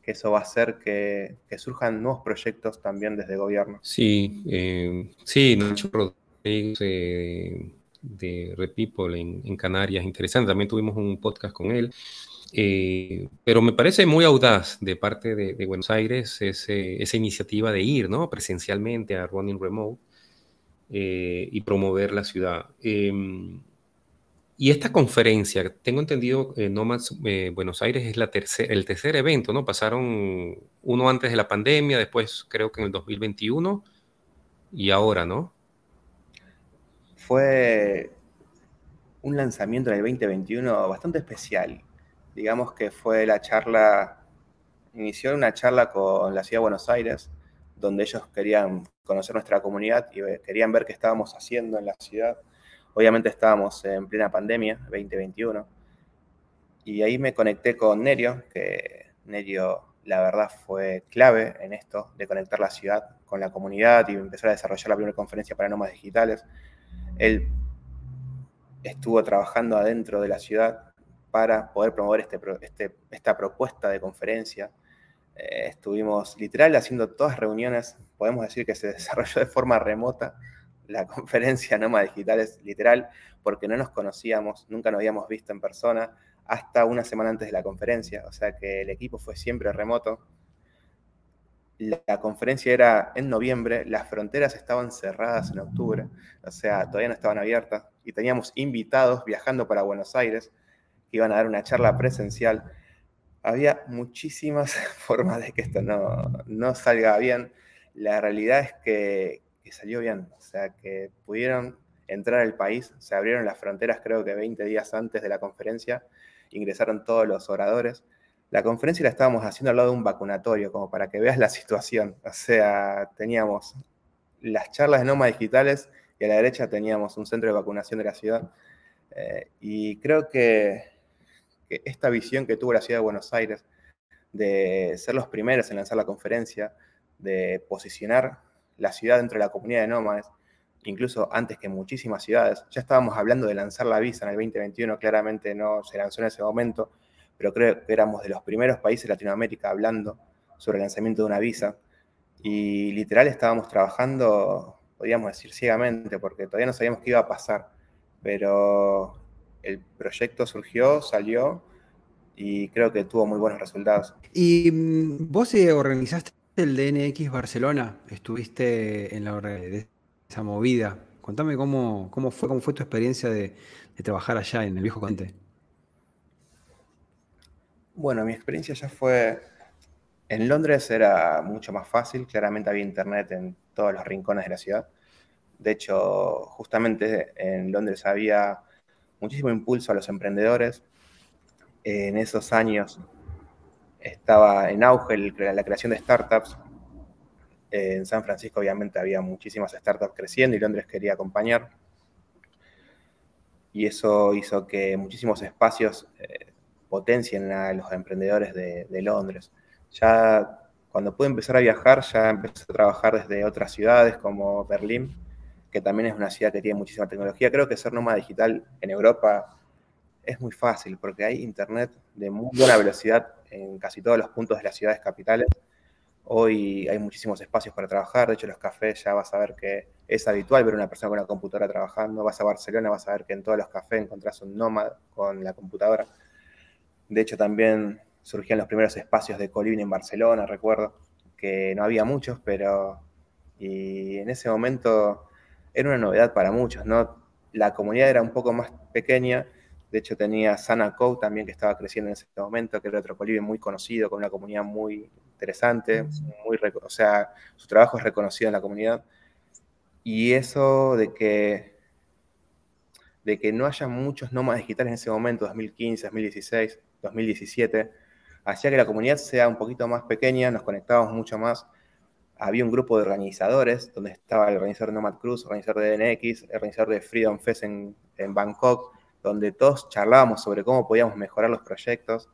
eso va a hacer que, surjan nuevos proyectos también desde gobierno. Sí, eh, sí, Nacho de, de Repeople en, en, Canarias, interesante. También tuvimos un podcast con él. Eh, pero me parece muy audaz de parte de, Buenos Aires esa iniciativa de ir ¿no? presencialmente a Running Remote eh, y promover la ciudad. Em, y esta conferencia, tengo entendido, eh, Nomads eh, Buenos Aires es la tercer, el tercer evento, ¿no? Pasaron uno antes de la pandemia, después creo que en el 2021 y ahora, ¿no? Fue un lanzamiento en el 2021 bastante especial. Digamos que fue la charla, inició una charla con la Ciudad de Buenos Aires, donde ellos querían conocer nuestra comunidad y querían ver qué estábamos haciendo en la ciudad. Obviamente estábamos en plena pandemia, 2021, y ahí me conecté con Nerio, que Nerio la verdad fue clave en esto de conectar la ciudad con la comunidad y empezar a desarrollar la primera conferencia para nómadas digitales. Él estuvo trabajando adentro de la ciudad para poder promover este, este esta propuesta de conferencia. Eh, estuvimos literal haciendo todas reuniones, podemos decir que se desarrolló de forma remota la conferencia Nómadas Digitales, literal, porque no nos conocíamos, nunca nos habíamos visto en persona, hasta una semana antes de la conferencia, o sea que el equipo fue siempre remoto. La conferencia era en noviembre, las fronteras estaban cerradas en octubre, o sea, todavía no estaban abiertas, y teníamos invitados viajando para Buenos Aires que iban a dar una charla presencial. Había muchísimas formas de que esto no, no salga bien. La realidad es que, salió bien, o sea, que pudieron entrar al país, se abrieron las fronteras creo que 20 días antes de la conferencia, ingresaron todos los oradores. La conferencia la estábamos haciendo al lado de un vacunatorio, como para que veas la situación. O sea, teníamos las charlas de nómadas digitales y a la derecha teníamos un centro de vacunación de la ciudad. Eh, y creo que, esta visión que tuvo la ciudad de Buenos Aires de ser los primeros en lanzar la conferencia, de posicionar la ciudad dentro de la comunidad de nómades, incluso antes que muchísimas ciudades. Ya estábamos hablando de lanzar la visa en el 2021, claramente no se lanzó en ese momento, pero creo que éramos de los primeros países de Latinoamérica hablando sobre el lanzamiento de una visa. Y literal estábamos trabajando, podríamos decir ciegamente, porque todavía no sabíamos qué iba a pasar, pero el proyecto surgió, salió y creo que tuvo muy buenos resultados. ¿Y mm, vos organizaste el DNX Barcelona? ¿Estuviste en la esa movida. Contame cómo, cómo, fue, cómo fue tu experiencia de, trabajar allá en el viejo continente. Bueno, mi experiencia ya fue... En Londres era mucho más fácil, claramente había internet en todos los rincones de la ciudad. De hecho, justamente en Londres había muchísimo impulso a los emprendedores. En esos años estaba en auge la creación de startups, en San Francisco obviamente había muchísimas startups creciendo y Londres quería acompañar. Y eso hizo que muchísimos espacios eh, potencien a los emprendedores de, Londres. Ya cuando pude empezar a viajar ya empecé a trabajar desde otras ciudades como Berlín, que también es una ciudad que tiene muchísima tecnología. Creo que ser nómada digital en Europa es muy fácil porque hay internet de muy buena velocidad en casi todos los puntos de las ciudades capitales. Hoy hay muchísimos espacios para trabajar, de hecho los cafés ya vas a ver que es habitual ver una persona con una computadora trabajando, vas a Barcelona, vas a ver que en todos los cafés encontrás un nómada con la computadora. De hecho también surgían los primeros espacios de coliving en Barcelona, recuerdo, que no había muchos, pero y en ese momento era una novedad para muchos, ¿no? La comunidad era un poco más pequeña, de hecho tenía Sana Code también que estaba creciendo en ese momento, que era otro coliving muy conocido, con una comunidad muy interesante, muy, o sea, su trabajo es reconocido en la comunidad. Y eso de que, de que no haya muchos nómadas digitales en ese momento, 2015, 2016, 2017, hacía que la comunidad sea un poquito más pequeña, nos conectábamos mucho más. Había un grupo de organizadores, donde estaba el organizador Nomad Cruz, el organizador de DNX, el organizador de Freedom Fest en, en Bangkok, donde todos charlábamos sobre cómo podíamos mejorar los proyectos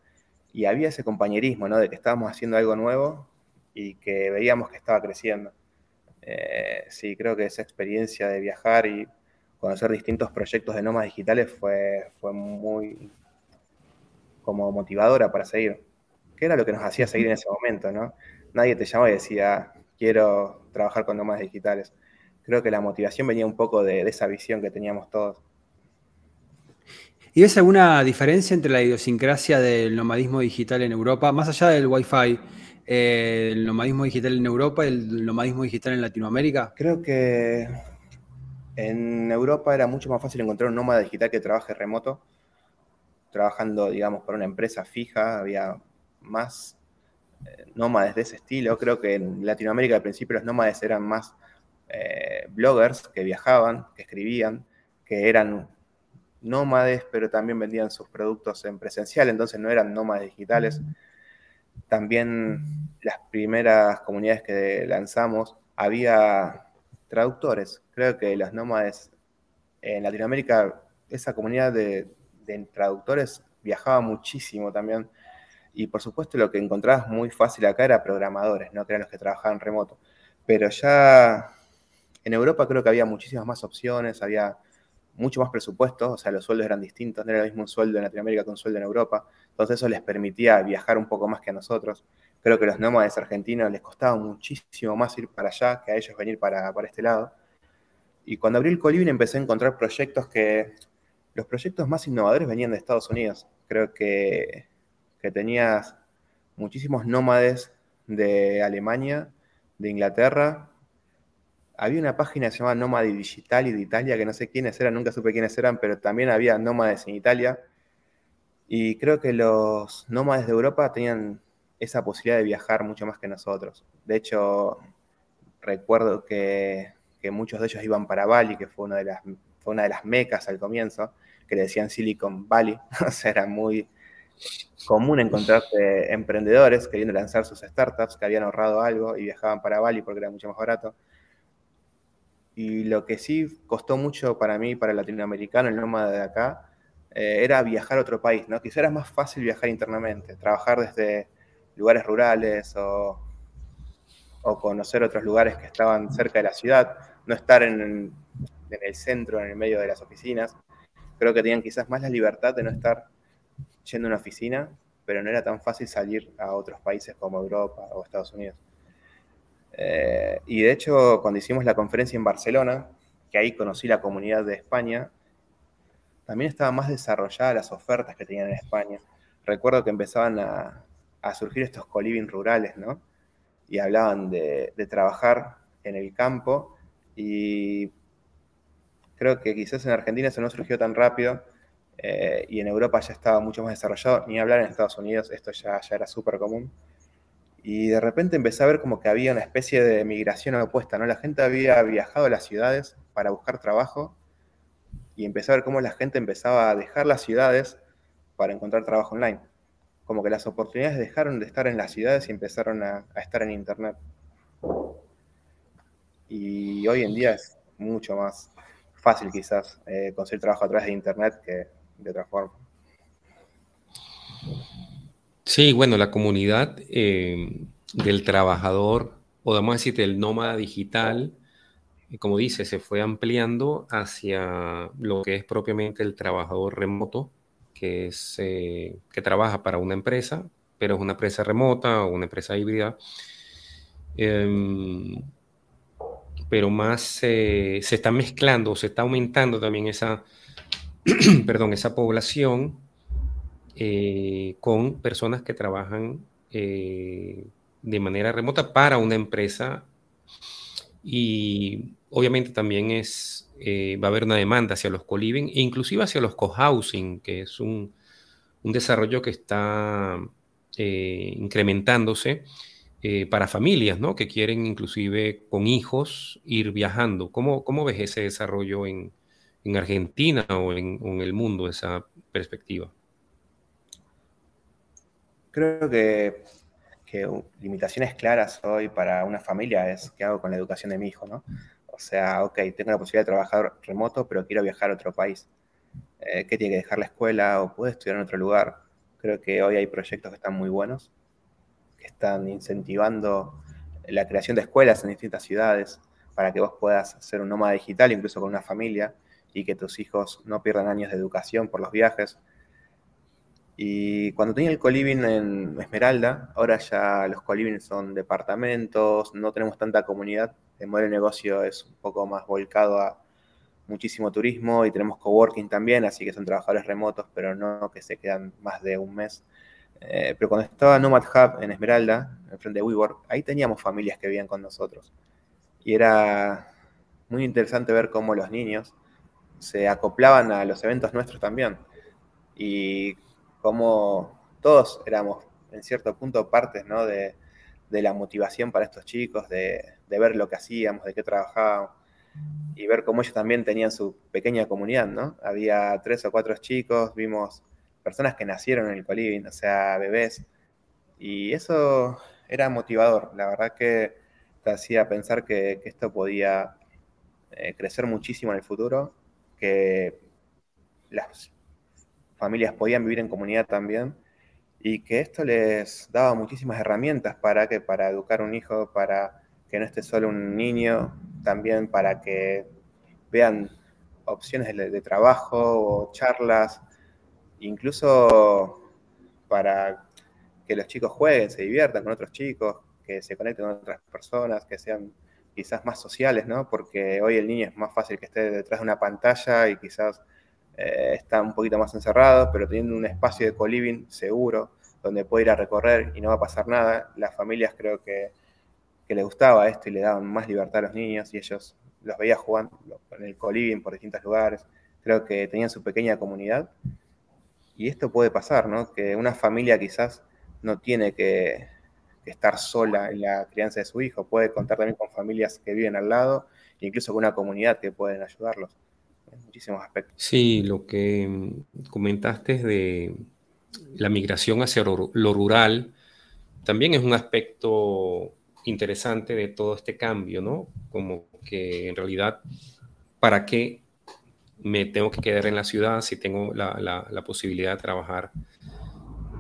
y había ese compañerismo, ¿no? De que estábamos haciendo algo nuevo y que veíamos que estaba creciendo. Eh, sí, creo que esa experiencia de viajar y conocer distintos proyectos de nómadas digitales fue, fue muy como motivadora para seguir. Que era lo que nos hacía seguir en ese momento, ¿no? Nadie te llamaba y decía, quiero trabajar con nómadas digitales. Creo que la motivación venía un poco de, esa visión que teníamos todos. ¿Y ves alguna diferencia entre la idiosincrasia del nomadismo digital en Europa, más allá del Wi-Fi, eh, el nomadismo digital en Europa y el nomadismo digital en Latinoamérica? Creo que en Europa era mucho más fácil encontrar un nómada digital que trabaje remoto trabajando, digamos, por una empresa fija, había más nómades de ese estilo. Creo que en Latinoamérica al principio los nómades eran más eh, bloggers que viajaban, que escribían, que eran nómades, pero también vendían sus productos en presencial, entonces no eran nómades digitales. También las primeras comunidades que lanzamos había traductores. Creo que los nómades en Latinoamérica, esa comunidad de de traductores viajaba muchísimo también. Y por supuesto lo que encontrabas muy fácil acá era programadores, ¿no? que eran los que trabajaban remoto. Pero ya en Europa creo que había muchísimas más opciones, había mucho más presupuesto, o sea, los sueldos eran distintos, no era el mismo un sueldo en Latinoamérica que un sueldo en Europa. Entonces eso les permitía viajar un poco más que a nosotros. Creo que los nómades argentinos les costaba muchísimo más ir para allá que a ellos venir para, para este lado. Y cuando abrí el Colibri empecé a encontrar proyectos que los proyectos más innovadores venían de Estados Unidos. Creo que, tenías muchísimos nómades de Alemania, de Inglaterra. Había una página que se llamaba Nómade Digital y de Italia, que no sé quiénes eran, nunca supe quiénes eran, pero también había nómades en Italia. Y creo que los nómades de Europa tenían esa posibilidad de viajar mucho más que nosotros. De hecho, recuerdo que, que muchos de ellos iban para Bali, que fue una de las fue una de las mecas al comienzo, que le decían Silicon Valley. o sea, era muy común encontrar emprendedores queriendo lanzar sus startups que habían ahorrado algo y viajaban para Bali porque era mucho más barato. Y lo que sí costó mucho para mí, para el latinoamericano, el nómada de acá, eh, era viajar a otro país, ¿no? Quizá era más fácil viajar internamente, trabajar desde lugares rurales o, o conocer otros lugares que estaban cerca de la ciudad, no estar en, en el centro, en el medio de las oficinas. Creo que tenían quizás más la libertad de no estar yendo a una oficina, pero no era tan fácil salir a otros países como Europa o Estados Unidos. Eh, y de hecho, cuando hicimos la conferencia en Barcelona, que ahí conocí la comunidad de España, también estaban más desarrolladas las ofertas que tenían en España. Recuerdo que empezaban a, surgir estos coliving rurales, ¿no? Y hablaban de, de trabajar en el campo y Creo que quizás en Argentina eso no surgió tan rápido eh, y en Europa ya estaba mucho más desarrollado, ni hablar en Estados Unidos, esto ya, ya era súper común. Y de repente empecé a ver como que había una especie de migración opuesta, ¿no? La gente había viajado a las ciudades para buscar trabajo y empecé a ver cómo la gente empezaba a dejar las ciudades para encontrar trabajo online. Como que las oportunidades dejaron de estar en las ciudades y empezaron a, a estar en Internet. Y hoy en día es mucho más fácil quizás eh, conseguir trabajo a través de Internet que de otra forma. Sí, bueno, la comunidad eh, del trabajador, podemos decir, del nómada digital, y como dice, se fue ampliando hacia lo que es propiamente el trabajador remoto, que, es, eh, que trabaja para una empresa, pero es una empresa remota o una empresa híbrida. Em, pero más se está mezclando, se está aumentando también esa, perdón, esa población eh, con personas que trabajan eh, de manera remota para una empresa y obviamente también es, eh, va a haber una demanda hacia los co-living e inclusive hacia los co-housing, que es un, desarrollo que está incrementándose para familias, ¿no? Que quieren inclusive con hijos ir viajando. ¿Cómo, cómo ves ese desarrollo en, en Argentina o en, el mundo esa perspectiva? Creo que, limitaciones claras hoy para una familia es qué hago con la educación de mi hijo, ¿no? O sea, ok, tengo la posibilidad de trabajar remoto, pero quiero viajar a otro país. Eh, ¿Qué tiene que dejar la escuela o puede estudiar en otro lugar? Creo que hoy hay proyectos que están muy buenos, que están incentivando la creación de escuelas en distintas ciudades para que vos puedas ser un nómada digital, incluso con una familia, y que tus hijos no pierdan años de educación por los viajes. Y cuando tenía el coliving en Esmeralda, ahora ya los coliving son departamentos, no tenemos tanta comunidad, el modelo de negocio es un poco más volcado a muchísimo turismo y tenemos coworking también, así que son trabajadores remotos, pero no que se quedan más de un mes. Eh, pero cuando estaba Nomad Hub en Esmeralda, en frente de WeWork, ahí teníamos familias que vivían con nosotros. Y era muy interesante ver cómo los niños se acoplaban a los eventos nuestros también. Y como todos éramos en cierto punto partes ¿no? de, la motivación para estos chicos, de, ver lo que hacíamos, de qué trabajábamos, y ver cómo ellos también tenían su pequeña comunidad, ¿no? Había tres o cuatro chicos, vimos personas que nacieron en el coliving, o sea, bebés, y eso era motivador, la verdad que te hacía pensar que, esto podía eh, crecer muchísimo en el futuro que las familias podían vivir en comunidad también y que esto les daba muchísimas herramientas para que para educar un hijo, para que no esté solo un niño, también para que vean opciones de, trabajo o charlas, incluso para que los chicos jueguen, se diviertan con otros chicos, que se conecten con otras personas, que sean quizás más sociales, ¿no? Porque hoy el niño es más fácil que esté detrás de una pantalla y quizás eh, está un poquito más encerrado, pero teniendo un espacio de co-living seguro, donde puede ir a recorrer y no va a pasar nada, las familias creo que, que les gustaba esto y le daban más libertad a los niños y ellos los veía jugando en el co-living por distintos lugares. Creo que tenían su pequeña comunidad y esto puede pasar, ¿no? Que una familia quizás no tiene que estar sola en la crianza de su hijo, puede contar también con familias que viven al lado, incluso con una comunidad que pueden ayudarlos en muchísimos aspectos. Sí, lo que mm, comentaste de la migración hacia lo rural también es un aspecto interesante de todo este cambio, ¿no? Como que en realidad, ¿para qué me tengo que quedar en la ciudad si tengo la, la posibilidad de trabajar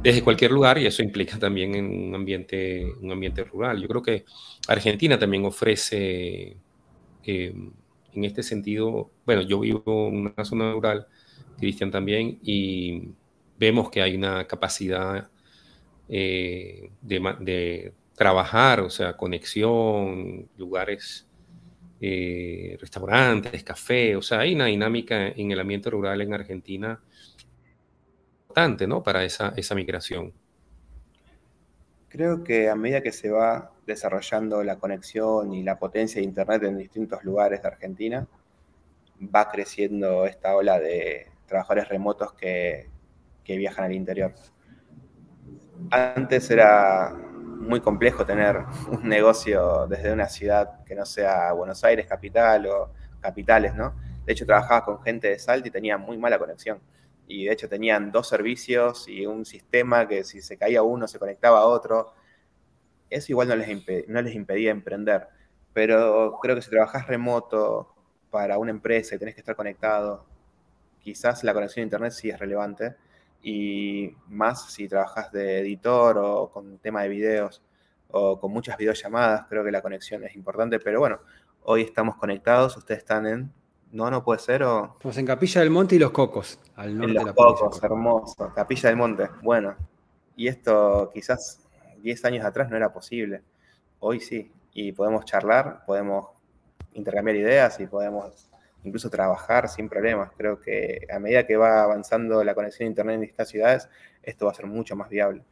desde cualquier lugar y eso implica también en un ambiente, un ambiente rural. Yo creo que Argentina también ofrece, eh, en este sentido, bueno, yo vivo en una zona rural, Cristian también, y vemos que hay una capacidad eh, de, trabajar, o sea, conexión, lugares, eh, restaurantes, café, o sea, hay una dinámica en el ambiente rural en Argentina Para esa, migración. Creo que a medida que se va desarrollando la conexión y la potencia de Internet en distintos lugares de Argentina, va creciendo esta ola de trabajadores remotos que, que viajan al interior. Antes era muy complejo tener un negocio desde una ciudad que no sea Buenos Aires, capital o capitales, ¿no? De hecho, trabajaba con gente de Salta y tenía muy mala conexión y de hecho tenían dos servicios y un sistema que si se caía uno se conectaba a otro. Eso igual no les, no les impedía emprender, pero creo que si trabajas remoto para una empresa y tenés que estar conectado, quizás la conexión a internet sí es relevante y más si trabajas de editor o con tema de videos o con muchas videollamadas, creo que la conexión es importante, pero bueno, hoy estamos conectados, ustedes están en... No, no puede ser o... Estamos en Capilla del Monte y Los Cocos, al norte en Los Cocos, hermoso. Capilla del Monte, bueno. Y esto quizás 10 años atrás no era posible. Hoy sí. Y podemos charlar, podemos intercambiar ideas y podemos incluso trabajar sin problemas. Creo que a medida que va avanzando la conexión a Internet en distintas ciudades, esto va a ser mucho más viable.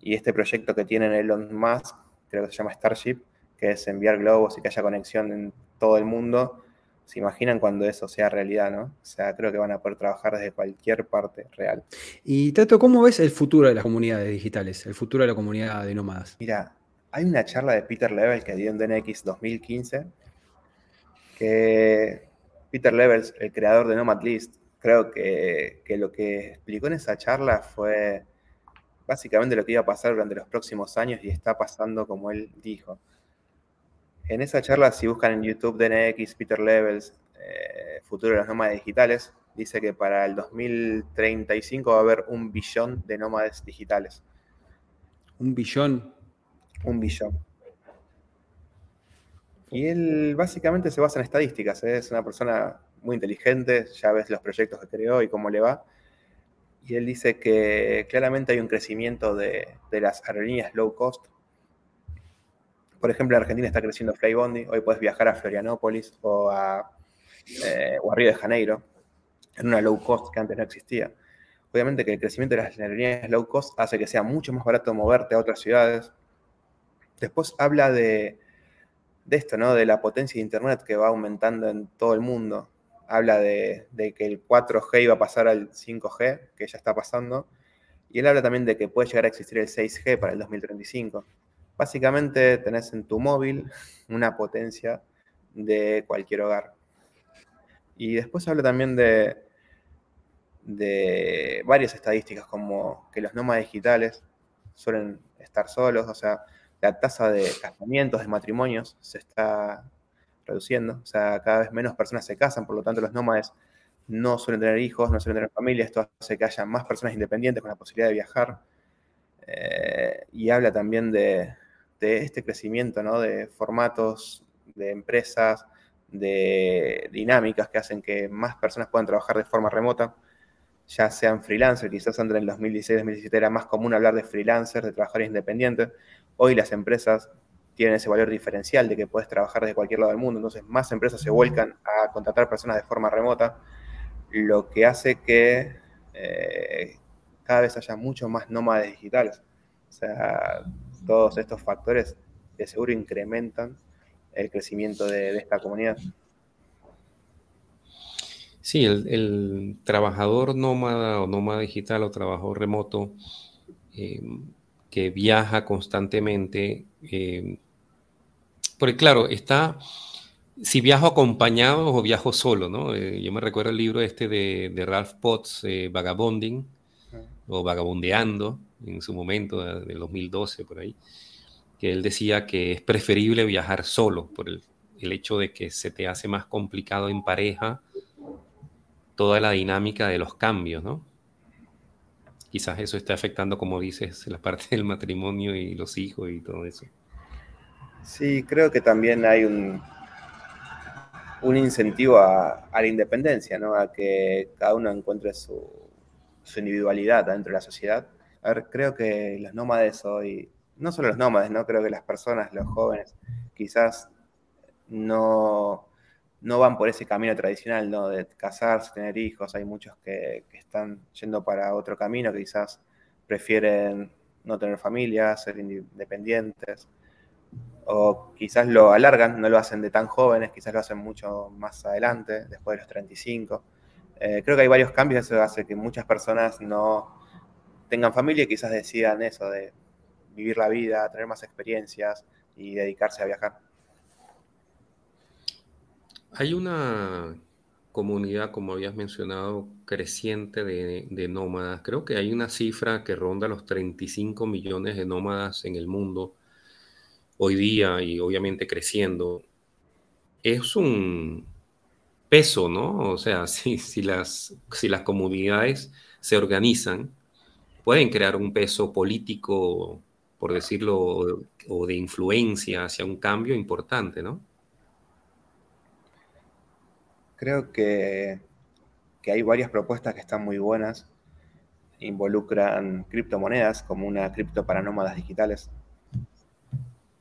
Y este proyecto que tienen Elon Musk, creo que se llama Starship, que es enviar globos y que haya conexión en todo el mundo, se imaginan cuando eso sea realidad, ¿no? O sea, creo que van a poder trabajar desde cualquier parte real. Y Tato, ¿cómo ves el futuro de las comunidades digitales, el futuro de la comunidad de nómadas? Mira, hay una charla de Peter Level que dio en DNX 2015, que Peter Levels, el creador de Nomad List, creo que, que lo que explicó en esa charla fue básicamente lo que iba a pasar durante los próximos años y está pasando como él dijo. En esa charla, si buscan en YouTube DNX, Peter Levels, eh, Futuro de los Nómades Digitales, dice que para el 2035 va a haber un billón de nómades digitales. ¿Un billón? Un billón. Y él básicamente se basa en estadísticas, ¿eh? es una persona muy inteligente, ya ves los proyectos que creó y cómo le va. Y él dice que claramente hay un crecimiento de, de las aerolíneas low cost por ejemplo, en Argentina está creciendo Flybondi. Hoy puedes viajar a Florianópolis o a, eh, Río de Janeiro en una low cost que antes no existía. Obviamente que el crecimiento de las aerolíneas low cost hace que sea mucho más barato moverte a otras ciudades. Después habla de, de esto, ¿no? De la potencia de Internet que va aumentando en todo el mundo. Habla de, de, que el 4G iba a pasar al 5G, que ya está pasando. Y él habla también de que puede llegar a existir el 6G para el 2035. Básicamente tenés en tu móvil una potencia de cualquier hogar. Y después habla también de, de varias estadísticas, como que los nómadas digitales suelen estar solos, o sea, la tasa de casamientos, de matrimonios, se está reduciendo, o sea, cada vez menos personas se casan, por lo tanto los nómades no suelen tener hijos, no suelen tener familia, esto hace que haya más personas independientes con la posibilidad de viajar. Eh, y habla también de, de este crecimiento ¿no? de formatos, de empresas, de dinámicas que hacen que más personas puedan trabajar de forma remota, ya sean freelancers, quizás antes en el 2016-2017 era más común hablar de freelancers, de trabajadores independientes, hoy las empresas tienen ese valor diferencial de que puedes trabajar desde cualquier lado del mundo, entonces más empresas se vuelcan a contratar personas de forma remota, lo que hace que eh, cada vez haya mucho más nómades digitales. O sea, todos estos factores de seguro incrementan el crecimiento de, esta comunidad. Sí, el, trabajador nómada o nómada digital o trabajador remoto eh, que viaja constantemente, eh, porque claro, está, si viajo acompañado o viajo solo, ¿no? Eh, yo me recuerdo el libro este de, de Ralph Potts, Vagabonding, o Vagabundeando, en su momento, del 2012 por ahí, que él decía que es preferible viajar solo por el, el hecho de que se te hace más complicado en pareja toda la dinámica de los cambios, ¿no? Quizás eso está afectando, como dices, la parte del matrimonio y los hijos y todo eso. Sí, creo que también hay un, un incentivo a, a, la independencia, ¿no? A que cada uno encuentre su, su individualidad dentro de la sociedad a ver, creo que los nómades hoy, no solo los nómades, ¿no? Creo que las personas, los jóvenes, quizás no, no van por ese camino tradicional, ¿no? De casarse, tener hijos. Hay muchos que, están yendo para otro camino, que quizás prefieren no tener familia, ser independientes. O quizás lo alargan, no lo hacen de tan jóvenes, quizás lo hacen mucho más adelante, después de los 35. Eh, creo que hay varios cambios, eso hace que muchas personas no, tengan familia y quizás decidan eso, de vivir la vida, tener más experiencias y dedicarse a viajar. Hay una comunidad, como habías mencionado, creciente de, nómadas. Creo que hay una cifra que ronda los 35 millones de nómadas en el mundo hoy día y obviamente creciendo. Es un peso, ¿no? O sea, si, las, si las comunidades se organizan, pueden crear un peso político por decirlo, o de influencia hacia un cambio importante, ¿no? Creo que, hay varias propuestas que están muy buenas. Involucran criptomonedas como una cripto para nómadas digitales.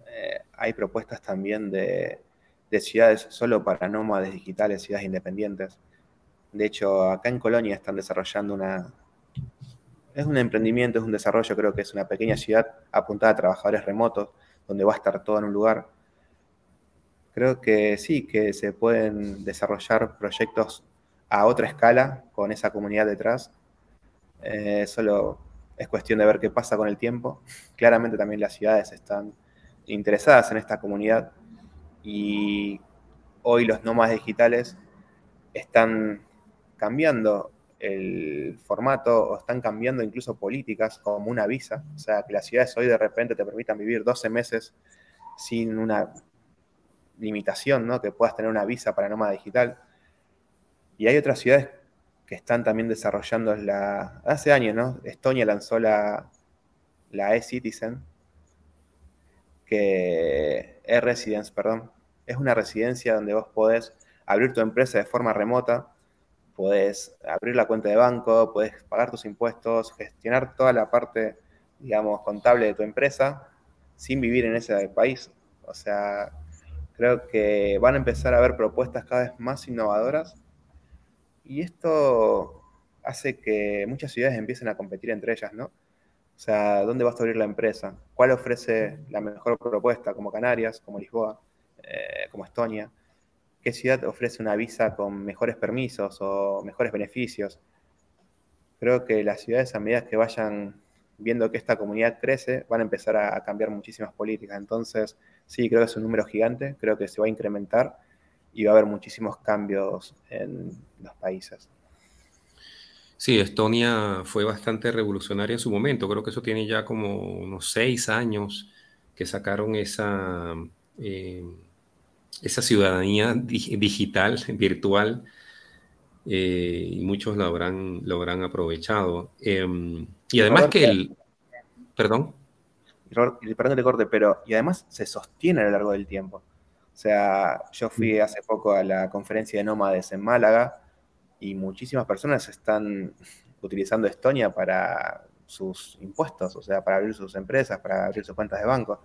Eh, hay propuestas también de, de ciudades solo para nómades digitales, ciudades independientes. De hecho, acá en Colonia están desarrollando una, es un emprendimiento, es un desarrollo, creo que es una pequeña ciudad apuntada a trabajadores remotos, donde va a estar todo en un lugar. Creo que sí, que se pueden desarrollar proyectos a otra escala con esa comunidad detrás. Eh, solo es cuestión de ver qué pasa con el tiempo. Claramente también las ciudades están interesadas en esta comunidad y hoy los nómadas digitales están cambiando el formato o están cambiando incluso políticas como una visa, o sea, que las ciudades hoy de repente te permitan vivir 12 meses sin una limitación, ¿no? Que puedas tener una visa para nómada digital. Y hay otras ciudades que están también desarrollando la... Hace años, ¿no? Estonia lanzó la, la e-Citizen, que es residence, perdón. Es una residencia donde vos podés abrir tu empresa de forma remota Puedes abrir la cuenta de banco, puedes pagar tus impuestos, gestionar toda la parte, digamos, contable de tu empresa sin vivir en ese país. O sea, creo que van a empezar a haber propuestas cada vez más innovadoras y esto hace que muchas ciudades empiecen a competir entre ellas, ¿no? O sea, ¿dónde vas a abrir la empresa? ¿Cuál ofrece la mejor propuesta? Como Canarias, como Lisboa, eh, como Estonia qué ciudad ofrece una visa con mejores permisos o mejores beneficios. Creo que las ciudades a medida que vayan viendo que esta comunidad crece, van a empezar a, cambiar muchísimas políticas. Entonces, sí, creo que es un número gigante, creo que se va a incrementar y va a haber muchísimos cambios en los países. Sí, Estonia fue bastante revolucionaria en su momento. Creo que eso tiene ya como unos seis años que sacaron esa, eh, esa ciudadanía digital, virtual, eh, y muchos lo habrán, lo habrán aprovechado. Em, y además que el... Perdón. Perdón que te corte, pero... Y además se sostiene a lo largo del tiempo. O sea, yo fui mm. hace poco a la conferencia de nómades en Málaga y muchísimas personas están utilizando Estonia para sus impuestos, o sea, para abrir sus empresas, para abrir sus cuentas de banco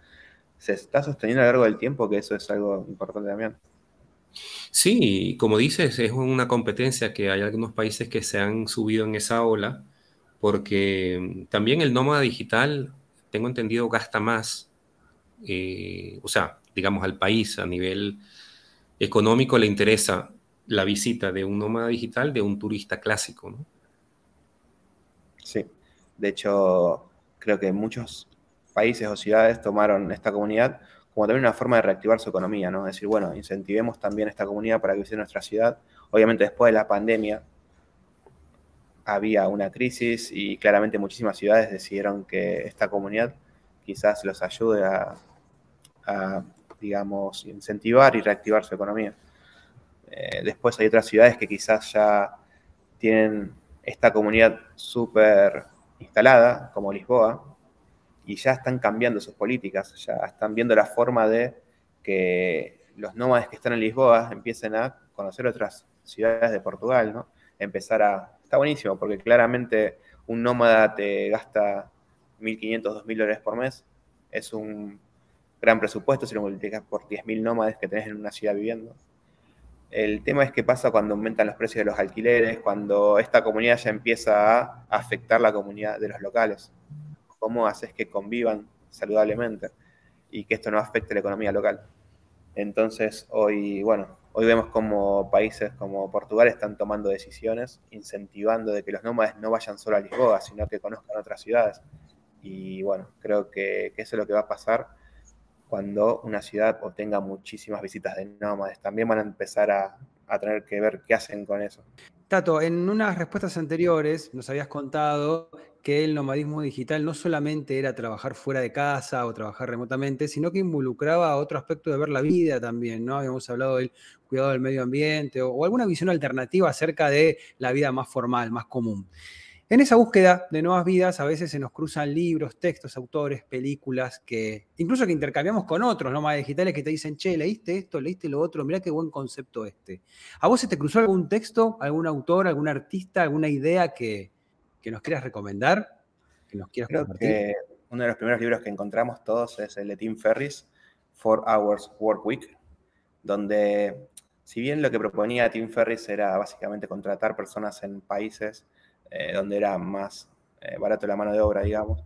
se está sosteniendo a lo largo del tiempo, que eso es algo importante también. Sí, como dices, es una competencia que hay algunos países que se han subido en esa ola, porque también el nómada digital, tengo entendido, gasta más, eh, o sea, digamos al país a nivel económico le interesa la visita de un nómada digital de un turista clásico, ¿no? Sí, de hecho, creo que muchos países o ciudades tomaron esta comunidad como también una forma de reactivar su economía, ¿no? Es decir, bueno, incentivemos también esta comunidad para que visite nuestra ciudad. Obviamente después de la pandemia había una crisis y claramente muchísimas ciudades decidieron que esta comunidad quizás los ayude a, digamos, incentivar y reactivar su economía. Eh, después hay otras ciudades que quizás ya tienen esta comunidad súper instalada, como Lisboa, y ya están cambiando sus políticas, ya están viendo la forma de que los nómades que están en Lisboa empiecen a conocer otras ciudades de Portugal, ¿no? Empezar a... Está buenísimo, porque claramente un nómada te gasta 1.500, 2.000 dólares por mes. Es un gran presupuesto si lo multiplicas por 10.000 nómades que tenés en una ciudad viviendo. El tema es qué pasa cuando aumentan los precios de los alquileres, cuando esta comunidad ya empieza a afectar la comunidad de los locales cómo haces que convivan saludablemente y que esto no afecte la economía local. Entonces, hoy, bueno, hoy vemos como países como Portugal están tomando decisiones, incentivando de que los nómades no vayan solo a Lisboa, sino que conozcan otras ciudades. Y bueno, creo que, eso es lo que va a pasar cuando una ciudad obtenga muchísimas visitas de nómades. También van a empezar a, tener que ver qué hacen con eso. Tato, en unas respuestas anteriores nos habías contado que el nomadismo digital no solamente era trabajar fuera de casa o trabajar remotamente, sino que involucraba otro aspecto de ver la vida también, ¿no? Habíamos hablado del cuidado del medio ambiente o, alguna visión alternativa acerca de la vida más formal, más común. En esa búsqueda de nuevas vidas a veces se nos cruzan libros, textos, autores, películas que incluso que intercambiamos con otros nómadas digitales que te dicen, che, leíste esto, leíste lo otro, mirá qué buen concepto este. ¿A vos se te cruzó algún texto, algún autor, algún artista, alguna idea que, nos quieras recomendar? Que nos quieras Creo que uno de los primeros libros que encontramos todos es el de Tim Ferris, Four Hours Work Week, donde si bien lo que proponía Tim Ferris era básicamente contratar personas en países eh, donde era más eh, barato la mano de obra, digamos,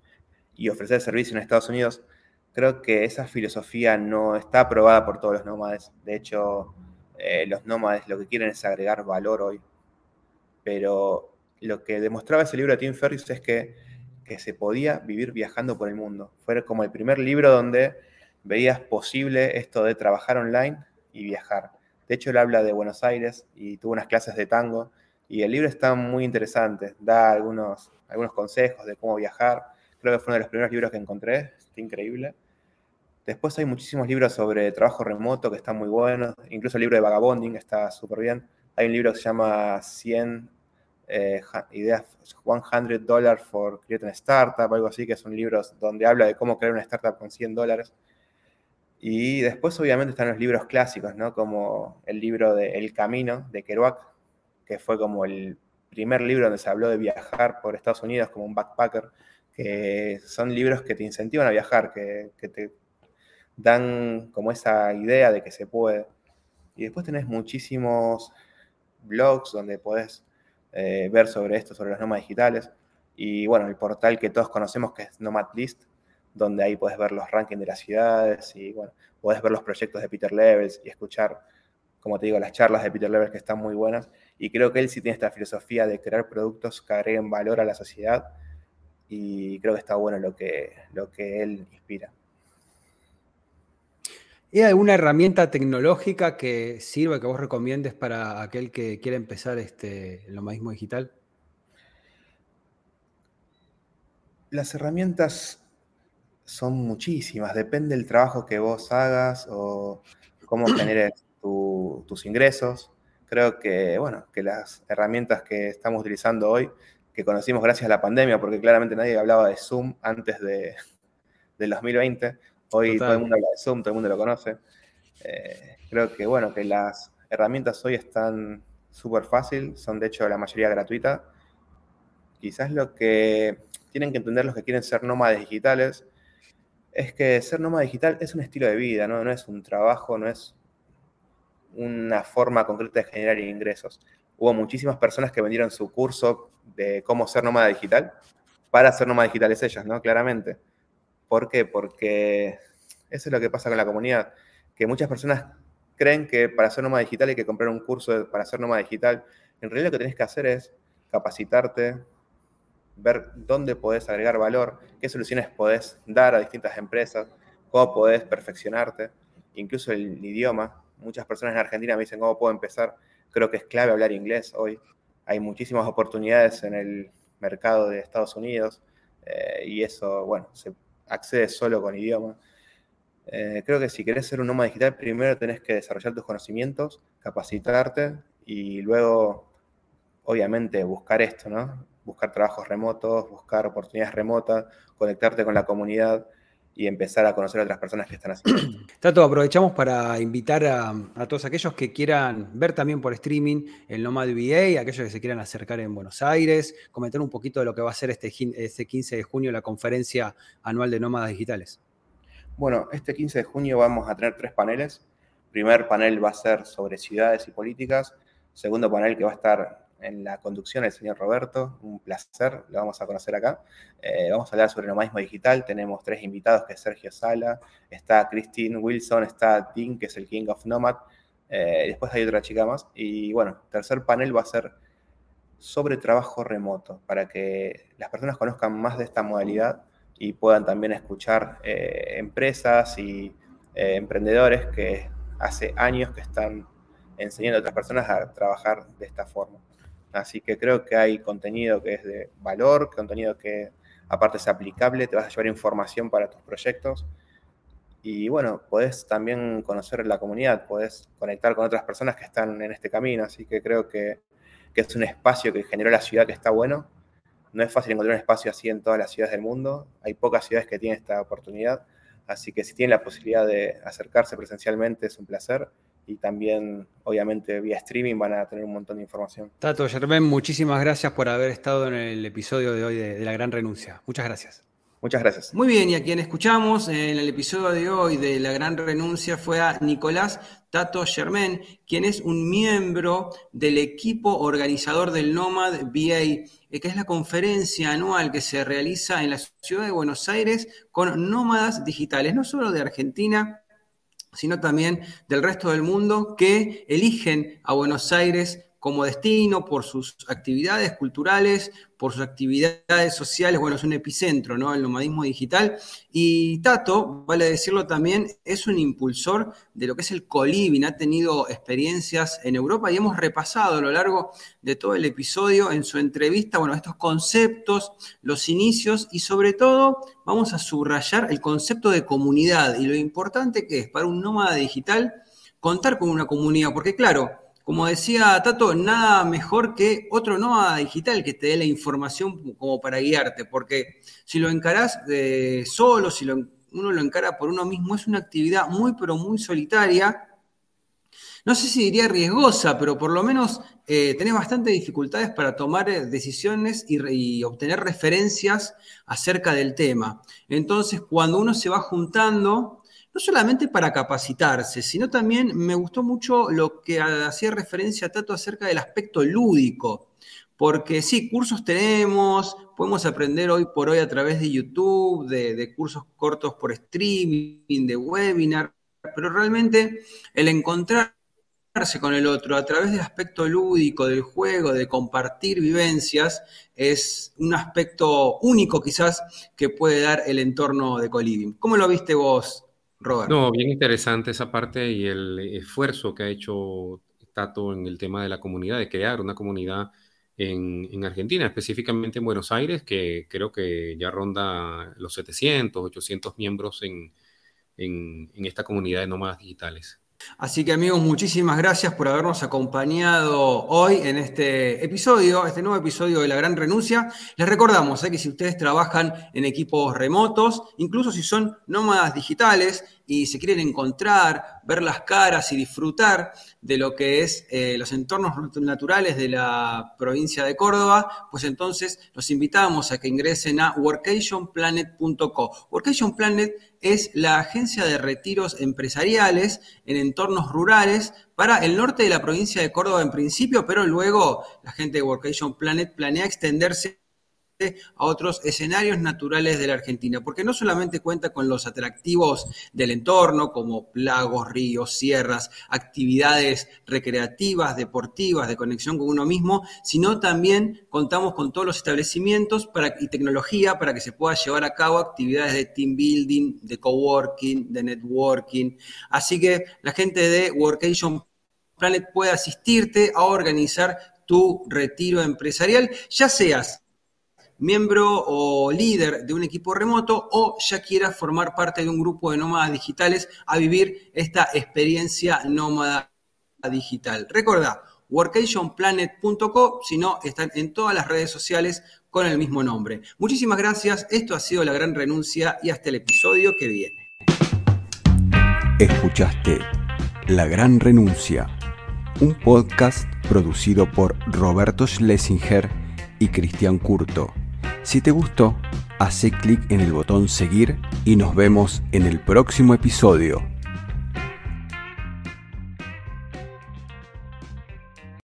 y ofrecer servicio en Estados Unidos, creo que esa filosofía no está aprobada por todos los nómades. De hecho, eh, los nómades lo que quieren es agregar valor hoy. Pero lo que demostraba ese libro de Tim Ferriss es que, que se podía vivir viajando por el mundo. Fue como el primer libro donde veías posible esto de trabajar online y viajar. De hecho, él habla de Buenos Aires y tuvo unas clases de tango y el libro está muy interesante, da algunos, algunos consejos de cómo viajar. Creo que fue uno de los primeros libros que encontré, está increíble. Después hay muchísimos libros sobre trabajo remoto que están muy buenos, incluso el libro de Vagabonding está súper bien. Hay un libro que se llama 100 eh, ideas, 100 dólares for creating a startup, algo así, que son libros donde habla de cómo crear una startup con 100 dólares. Y después obviamente están los libros clásicos, ¿no? Como el libro de El Camino de Kerouac, que fue como el primer libro donde se habló de viajar por Estados Unidos como un backpacker, que son libros que te incentivan a viajar, que, te dan como esa idea de que se puede. Y después tenés muchísimos blogs donde podés eh, ver sobre esto, sobre los nómadas digitales. Y bueno, el portal que todos conocemos que es Nomad List, donde ahí podés ver los rankings de las ciudades y bueno, podés ver los proyectos de Peter Levels y escuchar, como te digo, las charlas de Peter Levels que están muy buenas. Y creo que él sí tiene esta filosofía de crear productos que agreguen valor a la sociedad y creo que está bueno lo que, lo que él inspira. ¿Hay alguna herramienta tecnológica que sirva, que vos recomiendes para aquel que quiera empezar este, el nomadismo digital? Las herramientas son muchísimas, depende del trabajo que vos hagas o cómo generes tus ingresos creo que, bueno, que las herramientas que estamos utilizando hoy, que conocimos gracias a la pandemia, porque claramente nadie hablaba de Zoom antes de, del 2020, hoy todo el mundo habla de Zoom, todo el mundo lo conoce. Eh, creo que, bueno, que las herramientas hoy están súper fácil, son de hecho la mayoría gratuita. Quizás lo que tienen que entender los que quieren ser nómades digitales es que ser nómada digital es un estilo de vida, ¿no? no es un trabajo, no es una forma concreta de generar ingresos. Hubo muchísimas personas que vendieron su curso de cómo ser nómada digital para ser nómada digitales ellos, ¿no? Claramente. ¿Por qué? Porque eso es lo que pasa con la comunidad, que muchas personas creen que para ser nómada digital hay que comprar un curso para ser nómada digital. En realidad lo que tenés que hacer es capacitarte, ver dónde podés agregar valor, qué soluciones podés dar a distintas empresas, cómo podés perfeccionarte, incluso el idioma muchas personas en Argentina me dicen cómo puedo empezar. Creo que es clave hablar inglés hoy. Hay muchísimas oportunidades en el mercado de Estados Unidos eh, y eso, bueno, se accede solo con idioma. Eh, creo que si querés ser un nómada digital, primero tenés que desarrollar tus conocimientos, capacitarte y luego, obviamente, buscar esto, ¿no? Buscar trabajos remotos, buscar oportunidades remotas, conectarte con la comunidad y empezar a conocer a otras personas que están haciendo. Tato, aprovechamos para invitar a, todos aquellos que quieran ver también por streaming el Nomad VA, aquellos que se quieran acercar en Buenos Aires, comentar un poquito de lo que va a ser este, este 15 de junio la conferencia anual de nómadas digitales. Bueno, este 15 de junio vamos a tener tres paneles. primer panel va a ser sobre ciudades y políticas. Segundo panel que va a estar en la conducción el señor Roberto, un placer, lo vamos a conocer acá. Eh, vamos a hablar sobre nomadismo digital, tenemos tres invitados, que es Sergio Sala, está Christine Wilson, está Tim, que es el King of Nomad, eh, después hay otra chica más. Y bueno, tercer panel va a ser sobre trabajo remoto, para que las personas conozcan más de esta modalidad y puedan también escuchar eh, empresas y emprendedores que hace años que están enseñando a otras personas a trabajar de esta forma. Así que creo que hay contenido que es de valor, contenido que aparte es aplicable, te vas a llevar información para tus proyectos. Y bueno, podés también conocer la comunidad, podés conectar con otras personas que están en este camino. Así que creo que, es un espacio que generó la ciudad que está bueno no es fácil encontrar un espacio así en todas las ciudades del mundo. Hay pocas ciudades que tienen esta oportunidad. Así que si tienen la posibilidad de acercarse presencialmente es un placer y también, obviamente, vía streaming van a tener un montón de información. Tato Germán, muchísimas gracias por haber estado en el episodio de hoy de, La Gran Renuncia. Muchas gracias. Muchas gracias. Muy bien, y a quien escuchamos en el episodio de hoy de La Gran Renuncia fue a Nicolás Tato Germán, quien es un miembro del equipo organizador del Nomad VA, eh, que es la conferencia anual que se realiza en la ciudad de Buenos Aires con nómadas digitales, no solo de Argentina, sino también del resto del mundo que eligen a Buenos Aires como destino por sus actividades culturales, por sus actividades sociales, bueno, es un epicentro, ¿no? El nomadismo digital. Y Tato, vale decirlo también, es un impulsor de lo que es el coliving, ha tenido experiencias en Europa y hemos repasado a lo largo de todo el episodio en su entrevista, bueno, estos conceptos, los inicios y sobre todo vamos a subrayar el concepto de comunidad y lo importante que es para un nómada digital contar con una comunidad, porque claro, como decía Tato, nada mejor que otro nómada digital que te dé la información como para guiarte, porque si lo encarás solo, si uno lo encara por uno mismo, es una actividad muy, pero muy solitaria. No sé si diría riesgosa, pero por lo menos eh, tenés bastantes dificultades para tomar eh, decisiones y, obtener referencias acerca del tema. Entonces, cuando uno se va juntando, no solamente para capacitarse, sino también me gustó mucho lo que hacía referencia Tato acerca del aspecto lúdico. Porque sí, cursos tenemos, podemos aprender hoy por hoy a través de YouTube, de, cursos cortos por streaming, de webinar, pero realmente el encontrarse con el otro a través del aspecto lúdico del juego, de compartir vivencias, es un aspecto único quizás que puede dar el entorno de Coliving. ¿Cómo lo viste vos, no, bien interesante esa parte y el esfuerzo que ha hecho Tato en el tema de la comunidad, de crear una comunidad en, Argentina, específicamente en Buenos Aires, que creo que ya ronda los 700, 800 miembros en, en esta comunidad de nómadas digitales. Así que amigos, muchísimas gracias por habernos acompañado hoy en este episodio, este nuevo episodio de La Gran Renuncia. Les recordamos eh, que si ustedes trabajan en equipos remotos, incluso si son nómadas digitales y se quieren encontrar, ver las caras y disfrutar de lo que es eh, los entornos naturales de la provincia de Córdoba, pues entonces los invitamos a que ingresen a workationplanet.co. Workation Planet es la agencia de retiros empresariales en entornos rurales para el norte de la provincia de Córdoba en principio, pero luego la gente de Workation Planet planea extenderse a otros escenarios naturales de la Argentina, porque no solamente cuenta con los atractivos del entorno, como lagos, ríos, sierras, actividades recreativas, deportivas, de conexión con uno mismo, sino también contamos con todos los establecimientos para, y tecnología para que se pueda llevar a cabo actividades de team building, de coworking, de networking. Así que la gente de Workation Planet puede asistirte a organizar tu retiro empresarial, ya seas miembro o líder de un equipo remoto o ya quiera formar parte de un grupo de nómadas digitales a vivir esta experiencia nómada digital. Recuerda, workationplanet.co, si no, están en todas las redes sociales con el mismo nombre. Muchísimas gracias, esto ha sido La Gran Renuncia y hasta el episodio que viene. Escuchaste La Gran Renuncia, un podcast producido por Roberto Schlesinger y Cristian Curto si te gustó, hace clic en el botón seguir y nos vemos en el próximo episodio.